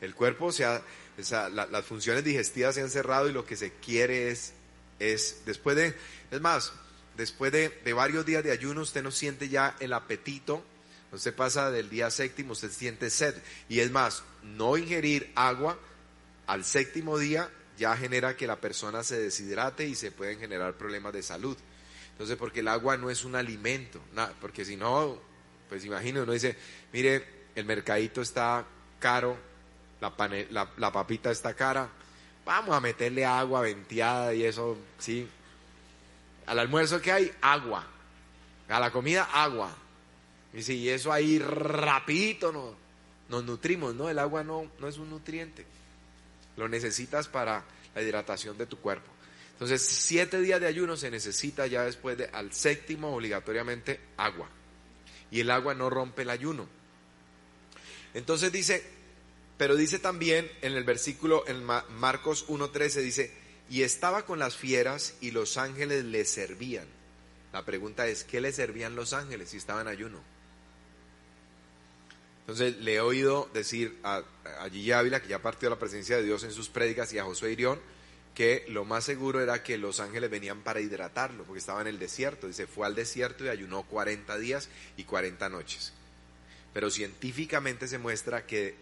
El cuerpo, se ha, las funciones digestivas se han cerrado y lo que se quiere es, es después de, es más, después de, de varios días de ayuno usted no siente ya el apetito, usted pasa del día séptimo, usted siente sed. Y es más, no ingerir agua al séptimo día ya genera que la persona se deshidrate y se pueden generar problemas de salud. Entonces, porque el agua no es un alimento, porque si no, pues imagino, uno dice, mire, el mercadito está caro, la, papita está cara, vamos a meterle agua venteada y eso, sí. Al almuerzo que hay, agua. A la comida, agua. Y si eso ahí rapidito no, nos nutrimos, ¿no? El agua no, no es un nutriente. Lo necesitas para la hidratación de tu cuerpo. Entonces, siete días de ayuno se necesita ya después de, al séptimo obligatoriamente agua. Y el agua no rompe el ayuno. Entonces dice, pero dice también en el versículo, en Marcos 1.13 dice, y estaba con las fieras y los ángeles le servían. La pregunta es, ¿qué le servían los ángeles si estaban en ayuno? Entonces le he oído decir a, a Gigi Ávila, que ya partió la presencia de Dios en sus prédicas, y a Josué Irión, que lo más seguro era que los ángeles venían para hidratarlo, porque estaba en el desierto. Dice, fue al desierto y ayunó 40 días y 40 noches. Pero científicamente se muestra que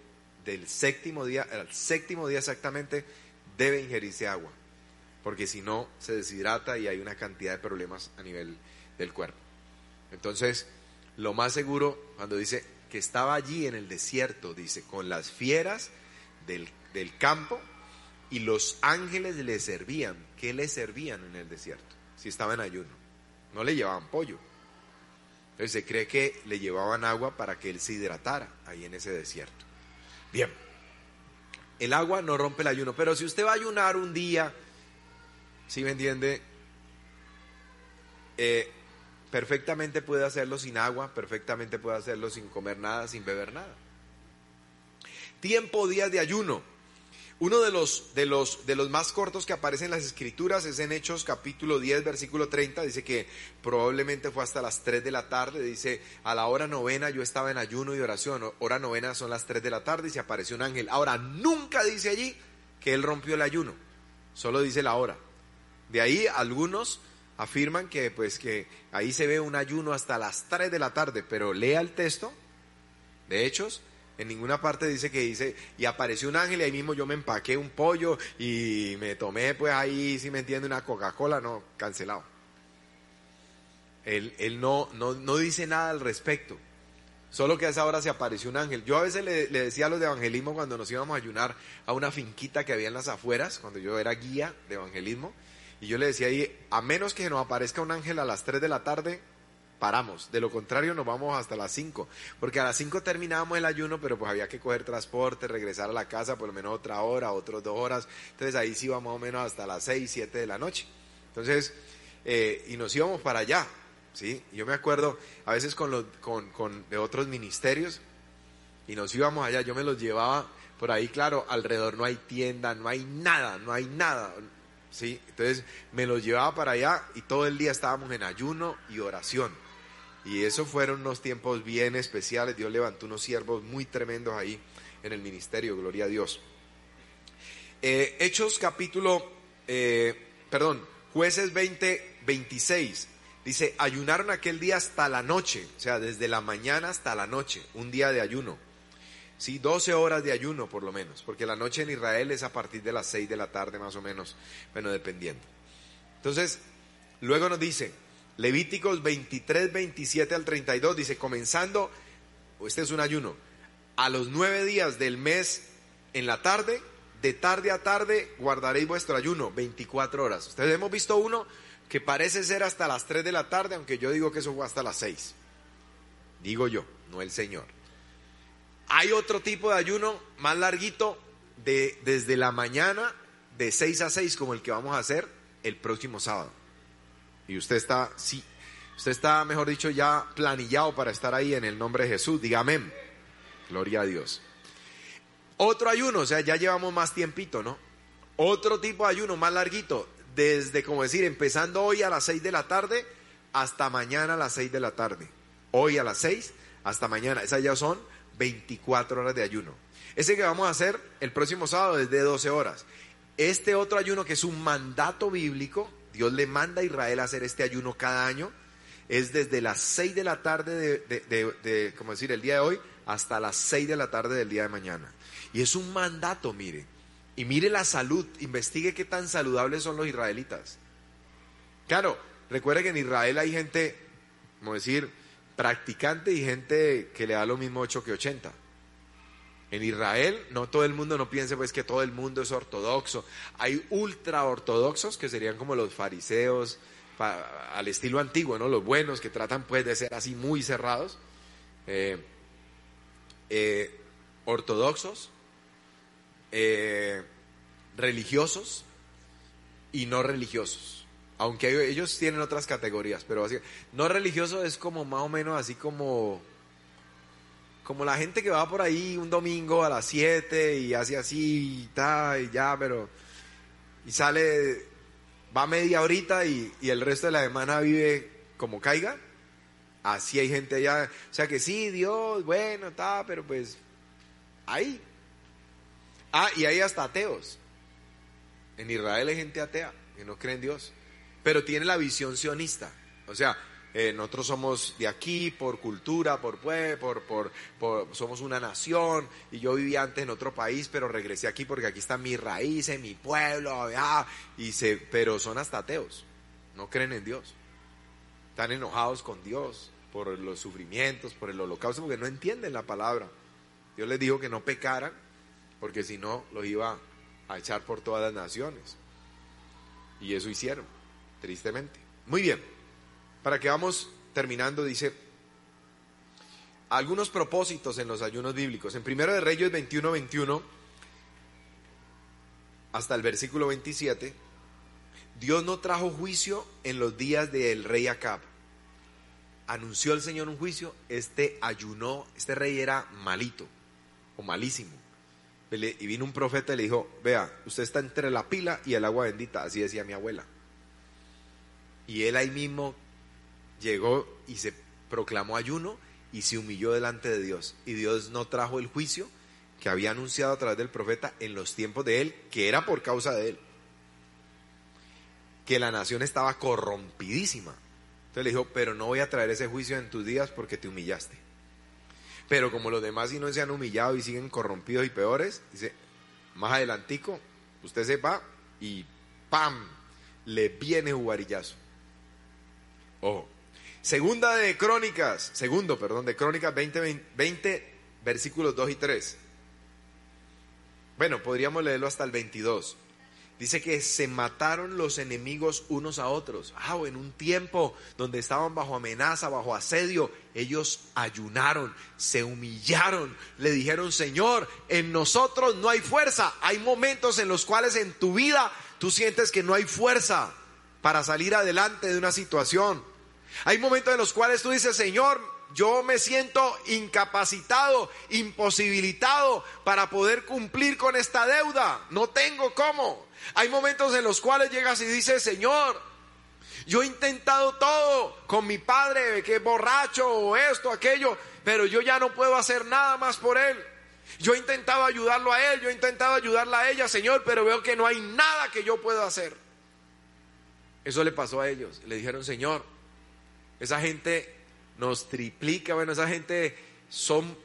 del séptimo día, al séptimo día exactamente, debe ingerirse agua, porque si no se deshidrata y hay una cantidad de problemas a nivel del cuerpo. Entonces, lo más seguro, cuando dice que estaba allí en el desierto, dice, con las fieras del, del campo, y los ángeles le servían. ¿Qué le servían en el desierto? Si estaba en ayuno. No le llevaban pollo. Entonces se cree que le llevaban agua para que él se hidratara ahí en ese desierto. Bien, el agua no rompe el ayuno, pero si usted va a ayunar un día, ¿sí me entiende? Eh, perfectamente puede hacerlo sin agua, perfectamente puede hacerlo sin comer nada, sin beber nada. Tiempo, días de ayuno. Uno de los, de, los, de los más cortos que aparecen en las escrituras es en Hechos capítulo 10, versículo 30. Dice que probablemente fue hasta las 3 de la tarde. Dice, a la hora novena yo estaba en ayuno y oración. Hora novena son las 3 de la tarde y se apareció un ángel. Ahora, nunca dice allí que él rompió el ayuno. Solo dice la hora. De ahí algunos afirman que pues que ahí se ve un ayuno hasta las 3 de la tarde, pero lea el texto de Hechos en ninguna parte dice que dice, y apareció un ángel y ahí mismo yo me empaqué un pollo y me tomé pues ahí, si me entiende, una Coca-Cola, no, cancelado. Él, él no, no, no, dice nada al respecto. Solo que a esa hora se apareció un ángel. Yo a veces le, le, decía a los de evangelismo cuando nos íbamos a ayunar a una finquita que había en las afueras, cuando yo era guía de evangelismo, y yo le decía ahí, a menos que nos aparezca un ángel a las 3 de la tarde, paramos. De lo contrario, nos vamos hasta las 5. Porque a las 5 terminábamos el ayuno, pero pues había que coger transporte, regresar a la casa por lo menos otra hora, otras dos horas. Entonces ahí sí íbamos más o menos hasta las 6, 7 de la noche. Entonces, eh, y nos íbamos para allá. ¿sí? Yo me acuerdo a veces con, los, con, con de otros ministerios y nos íbamos allá. Yo me los llevaba por ahí, claro, alrededor no hay tienda, no hay nada, no hay nada. ¿sí? Entonces me los llevaba para allá y todo el día estábamos en ayuno y oración. Y eso fueron unos tiempos bien especiales. Dios levantó unos siervos muy tremendos ahí en el ministerio, gloria a Dios. Eh, Hechos capítulo, eh, perdón, jueces 20, 26. Dice, ayunaron aquel día hasta la noche, o sea, desde la mañana hasta la noche, un día de ayuno. Sí, 12 horas de ayuno por lo menos, porque la noche en Israel es a partir de las 6 de la tarde más o menos, bueno, dependiendo. Entonces, luego nos dice, Levíticos 23, 27 al 32 dice, comenzando, este es un ayuno, a los nueve días del mes en la tarde, de tarde a tarde guardaréis vuestro ayuno, 24 horas. Ustedes hemos visto uno que parece ser hasta las 3 de la tarde, aunque yo digo que eso fue hasta las 6. Digo yo, no el Señor. Hay otro tipo de ayuno más larguito, de, desde la mañana, de 6 a 6, como el que vamos a hacer el próximo sábado. Y usted está, sí, usted está, mejor dicho, ya planillado para estar ahí en el nombre de Jesús. Diga amén. Gloria a Dios. Otro ayuno, o sea, ya llevamos más tiempito, ¿no? Otro tipo de ayuno más larguito, desde, como decir, empezando hoy a las 6 de la tarde hasta mañana a las 6 de la tarde. Hoy a las 6 hasta mañana. Esas ya son 24 horas de ayuno. Ese que vamos a hacer el próximo sábado es de 12 horas. Este otro ayuno que es un mandato bíblico, Dios le manda a Israel a hacer este ayuno cada año, es desde las 6 de la tarde de, de, como decir, el día de hoy hasta las 6 de la tarde del día de mañana. Y es un mandato, mire. Y mire la salud, investigue qué tan saludables son los israelitas. Claro, recuerde que en Israel hay gente, como decir, practicante y gente que le da lo mismo 8 que 80. En Israel, no todo el mundo, no piense pues que todo el mundo es ortodoxo. Hay ultra ortodoxos que serían como los fariseos, al estilo antiguo, ¿no? Los buenos que tratan pues de ser así muy cerrados. Eh, eh, ortodoxos, eh, religiosos y no religiosos. Aunque ellos tienen otras categorías, pero así, no religioso es como más o menos así como como la gente que va por ahí un domingo a las 7 y hace así y, ta, y ya, pero y sale, va media horita y, y, el resto de la semana vive como caiga. Así hay gente allá, o sea que sí, Dios, bueno, está, pero pues ahí. Ah, y hay hasta ateos. En Israel hay gente atea que no cree en Dios, pero tiene la visión sionista. O sea, eh, nosotros somos de aquí por cultura, por, por, por, por, somos una nación y yo vivía antes en otro país, pero regresé aquí porque aquí están mis raíces, mi pueblo, y se, pero son hasta ateos, no creen en Dios, están enojados con Dios por los sufrimientos, por el holocausto, porque no entienden la palabra. Dios les dijo que no pecaran, porque si no los iba a echar por todas las naciones. Y eso hicieron, tristemente. Muy bien para que vamos terminando, dice, algunos propósitos en los ayunos bíblicos. En Primero de Reyes 21, 21, hasta el versículo 27, Dios no trajo juicio en los días del rey Acab. Anunció el Señor un juicio, este ayunó, este rey era malito o malísimo. Y vino un profeta y le dijo, vea, usted está entre la pila y el agua bendita, así decía mi abuela. Y él ahí mismo llegó y se proclamó ayuno y se humilló delante de Dios. Y Dios no trajo el juicio que había anunciado a través del profeta en los tiempos de él, que era por causa de él. Que la nación estaba corrompidísima. Entonces le dijo, pero no voy a traer ese juicio en tus días porque te humillaste. Pero como los demás y no se han humillado y siguen corrompidos y peores, dice, más adelantico, usted se va y ¡pam! Le viene juarillazo. Ojo, Segunda de Crónicas, segundo, perdón, de Crónicas 20, 20, versículos 2 y 3. Bueno, podríamos leerlo hasta el 22. Dice que se mataron los enemigos unos a otros. Ah, en un tiempo donde estaban bajo amenaza, bajo asedio, ellos ayunaron, se humillaron, le dijeron, Señor, en nosotros no hay fuerza. Hay momentos en los cuales en tu vida tú sientes que no hay fuerza para salir adelante de una situación. Hay momentos en los cuales tú dices, Señor, yo me siento incapacitado, imposibilitado para poder cumplir con esta deuda. No tengo cómo. Hay momentos en los cuales llegas y dices, Señor, yo he intentado todo con mi padre, que es borracho o esto, aquello, pero yo ya no puedo hacer nada más por él. Yo he intentado ayudarlo a él, yo he intentado ayudarla a ella, Señor, pero veo que no hay nada que yo pueda hacer. Eso le pasó a ellos. Le dijeron, Señor, esa gente nos triplica, bueno, esa gente son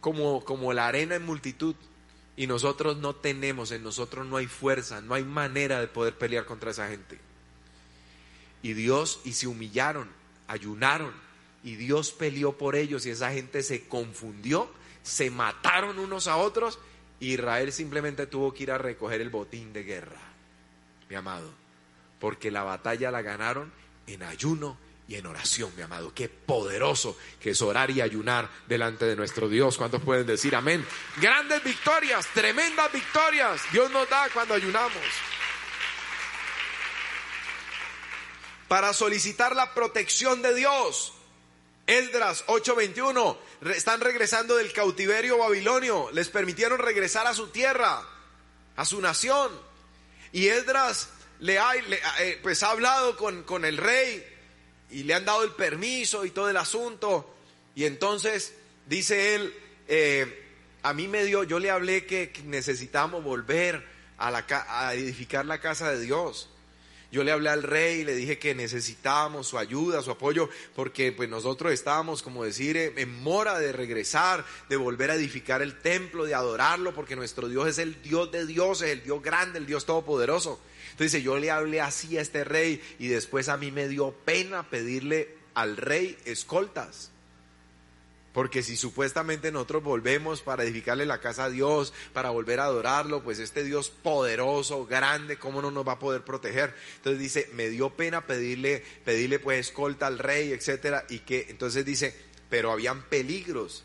como, como la arena en multitud y nosotros no tenemos, en nosotros no hay fuerza, no hay manera de poder pelear contra esa gente. Y Dios, y se humillaron, ayunaron, y Dios peleó por ellos y esa gente se confundió, se mataron unos a otros, Israel simplemente tuvo que ir a recoger el botín de guerra, mi amado, porque la batalla la ganaron en ayuno y en oración, mi amado. Qué poderoso que es orar y ayunar delante de nuestro Dios. ¿Cuántos pueden decir amén? Grandes victorias, tremendas victorias. Dios nos da cuando ayunamos. Para solicitar la protección de Dios. Esdras 8:21, están regresando del cautiverio babilonio, les permitieron regresar a su tierra, a su nación. Y Esdras le ha, eh, pues ha hablado con, con el rey y le han dado el permiso y todo el asunto. Y entonces dice él, eh, a mí me dio, yo le hablé que necesitamos volver a, la, a edificar la casa de Dios. Yo le hablé al rey y le dije que necesitábamos su ayuda, su apoyo, porque pues nosotros estábamos, como decir, en mora de regresar, de volver a edificar el templo, de adorarlo, porque nuestro Dios es el Dios de dioses, el Dios grande, el Dios todopoderoso. Entonces yo le hablé así a este rey y después a mí me dio pena pedirle al rey escoltas. Porque si supuestamente nosotros volvemos para edificarle la casa a Dios, para volver a adorarlo, pues este Dios poderoso, grande, ¿cómo no nos va a poder proteger? Entonces dice, me dio pena pedirle, pedirle pues escolta al rey, etcétera, y que entonces dice, pero habían peligros,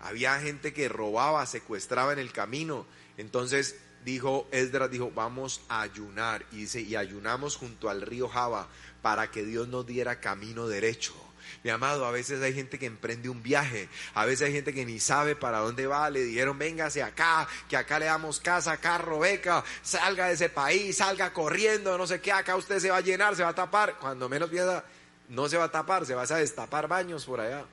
había gente que robaba, secuestraba en el camino. Entonces dijo Esdras, dijo, vamos a ayunar. Y dice, y ayunamos junto al río Java para que Dios nos diera camino derecho. Mi amado, a veces hay gente que emprende un viaje, a veces hay gente que ni sabe para dónde va, le dijeron, véngase acá, que acá le damos casa, carro, beca, salga de ese país, salga corriendo, no sé qué, acá usted se va a llenar, se va a tapar, cuando menos piensa, no se va a tapar, se va a destapar baños por allá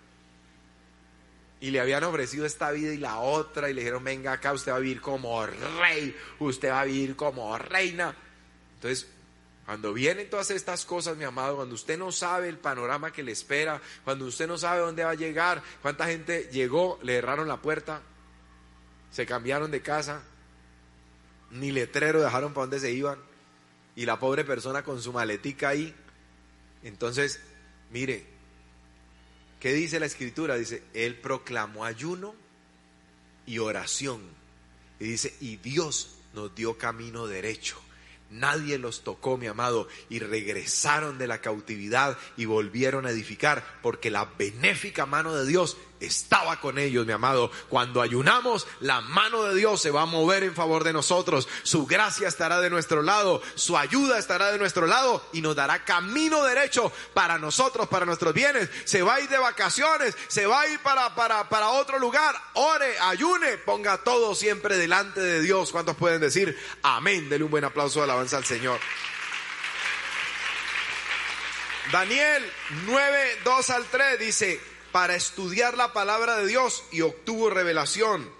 y le habían ofrecido esta vida y la otra y le dijeron, venga acá, usted va a vivir como rey, usted va a vivir como reina. Entonces, cuando vienen todas estas cosas, mi amado, cuando usted no sabe el panorama que le espera, cuando usted no sabe dónde va a llegar, cuánta gente llegó, le cerraron la puerta, se cambiaron de casa, ni letrero dejaron para dónde se iban, y la pobre persona con su maletica ahí. Entonces, mire, ¿Qué dice la escritura? Dice, Él proclamó ayuno y oración. Y dice, y Dios nos dio camino derecho. Nadie los tocó, mi amado, y regresaron de la cautividad y volvieron a edificar, porque la benéfica mano de Dios estaba con ellos, mi amado. Cuando ayunamos, la mano de Dios se va a mover en favor de nosotros. Su gracia estará de nuestro lado, su ayuda estará de nuestro lado y nos dará camino derecho para nosotros, para nuestros bienes. Se va a ir de vacaciones, se va a ir para, para, para otro lugar. Ore, ayune, ponga todo siempre delante de Dios. ¿Cuántos pueden decir amén? Dele un buen aplauso de alabanza al Señor. Daniel 9, 2 al 3 dice, para estudiar la palabra de Dios y obtuvo revelación.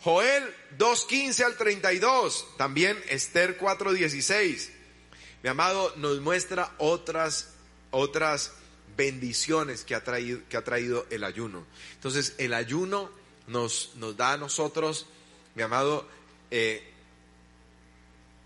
Joel 2.15 al 32, también Esther 4.16. Mi amado, nos muestra otras, otras bendiciones que ha, traído, que ha traído el ayuno. Entonces, el ayuno nos, nos da a nosotros, mi amado, eh,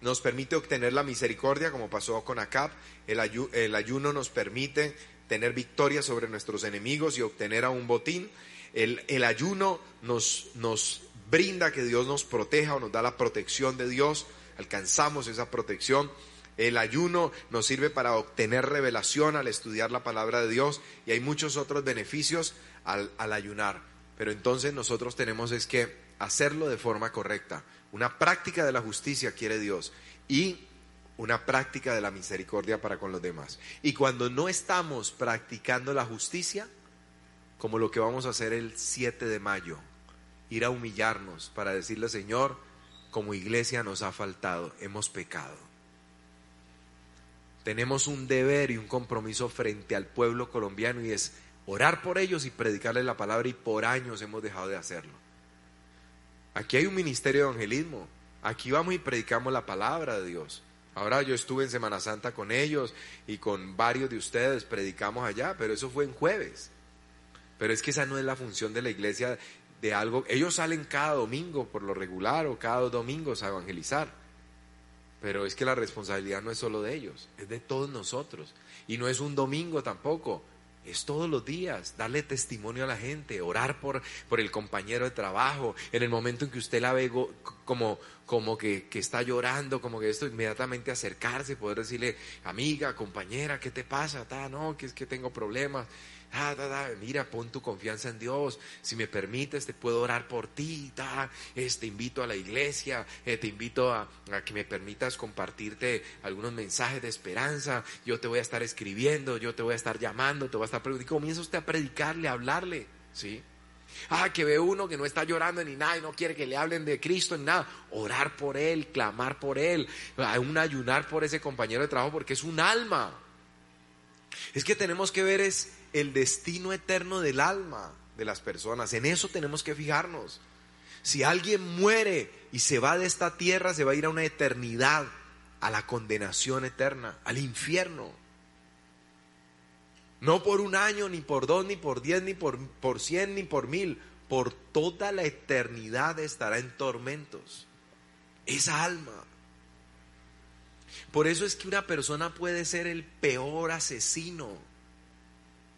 nos permite obtener la misericordia, como pasó con Acab. El, el ayuno nos permite tener victoria sobre nuestros enemigos y obtener a un botín. El, el ayuno nos, nos brinda que Dios nos proteja o nos da la protección de Dios, alcanzamos esa protección. El ayuno nos sirve para obtener revelación al estudiar la palabra de Dios y hay muchos otros beneficios al, al, ayunar. Pero entonces nosotros tenemos es que hacerlo de forma correcta. Una práctica de la justicia quiere Dios y una práctica de la misericordia para con los demás. Y cuando no estamos practicando la justicia, como lo que vamos a hacer el 7 de mayo, ir a humillarnos para decirle, Señor, como iglesia nos ha faltado, hemos pecado. Tenemos un deber y un compromiso frente al pueblo colombiano y es orar por ellos y predicarles la palabra y por años hemos dejado de hacerlo. Aquí hay un ministerio de evangelismo, aquí vamos y predicamos la palabra de Dios. Ahora yo estuve en Semana Santa con ellos y con varios de ustedes, predicamos allá, pero eso fue en jueves. Pero es que esa no es la función de la iglesia de algo. Ellos salen cada domingo por lo regular o cada dos domingos a evangelizar. Pero es que la responsabilidad no es solo de ellos, es de todos nosotros. Y no es un domingo tampoco, es todos los días, darle testimonio a la gente, orar por, por el compañero de trabajo, en el momento en que usted la ve como, como que, que, está llorando, como que esto, inmediatamente acercarse, poder decirle, amiga, compañera, ¿qué te pasa? no, que es que tengo problemas. Ah, mira, pon tu confianza en Dios. Si me permites, te puedo orar por ti. te invito a la iglesia, eh, te invito a, que me permitas compartirte algunos mensajes de esperanza. Yo te voy a estar escribiendo, yo te voy a estar llamando, te voy a estar preguntando. Comienza usted a predicarle, a hablarle. ¿Sí? Ah, que ve uno que no está llorando ni nada y no quiere que le hablen de Cristo ni nada. Orar por él, clamar por él, un ayunar por ese compañero de trabajo porque es un alma. Es que tenemos que ver es el destino eterno del alma de las personas. En eso tenemos que fijarnos. Si alguien muere y se va de esta tierra, se va a ir a una eternidad, a la condenación eterna, al infierno. No por un año, ni por dos, ni por diez, ni por, por cien, ni por mil. Por toda la eternidad estará en tormentos. Esa alma. Por eso es que una persona puede ser el peor asesino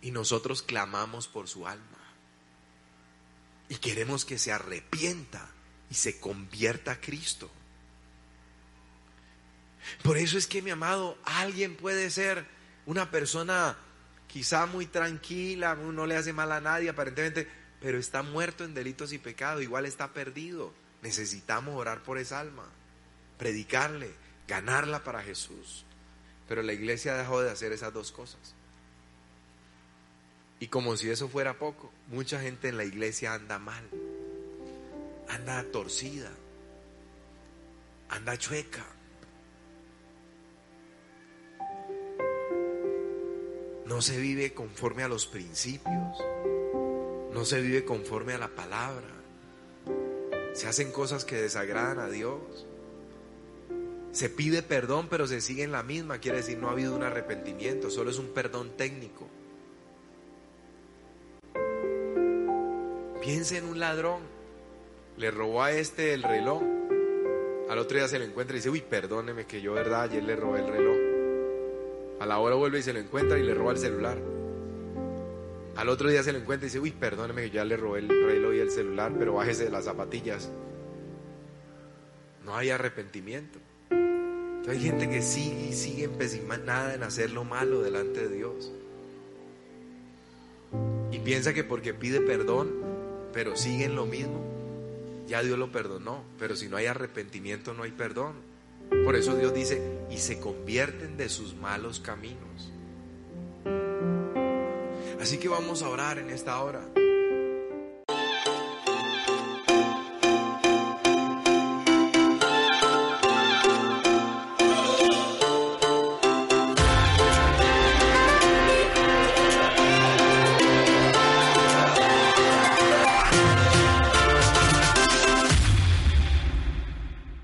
y nosotros clamamos por su alma. Y queremos que se arrepienta y se convierta a Cristo. Por eso es que, mi amado, alguien puede ser una persona quizá muy tranquila, no le hace mal a nadie aparentemente, pero está muerto en delitos y pecados, igual está perdido. Necesitamos orar por esa alma, predicarle, ganarla para Jesús. Pero la iglesia dejó de hacer esas dos cosas. Y como si eso fuera poco, mucha gente en la iglesia anda mal, anda torcida, anda chueca. No se vive conforme a los principios, no se vive conforme a la palabra. Se hacen cosas que desagradan a Dios. Se pide perdón, pero se sigue en la misma. Quiere decir, no ha habido un arrepentimiento, solo es un perdón técnico. Piense en un ladrón. Le robó a este el reloj. Al otro día se lo encuentra y dice, uy, perdóneme que yo, verdad, ayer le robé el reloj. A la hora vuelve y se lo encuentra y le roba el celular. Al otro día se lo encuentra y dice, uy, perdóneme que ya le robé el reloj y el celular, pero bájese de las zapatillas. No hay arrepentimiento. hay gente que sigue y sigue empecinada en hacer lo malo delante de Dios. Y piensa que porque pide perdón pero siguen lo mismo, ya Dios lo perdonó. Pero si no hay arrepentimiento, no hay perdón. Por eso Dios dice, y se convierten de sus malos caminos. Así que vamos a orar en esta hora.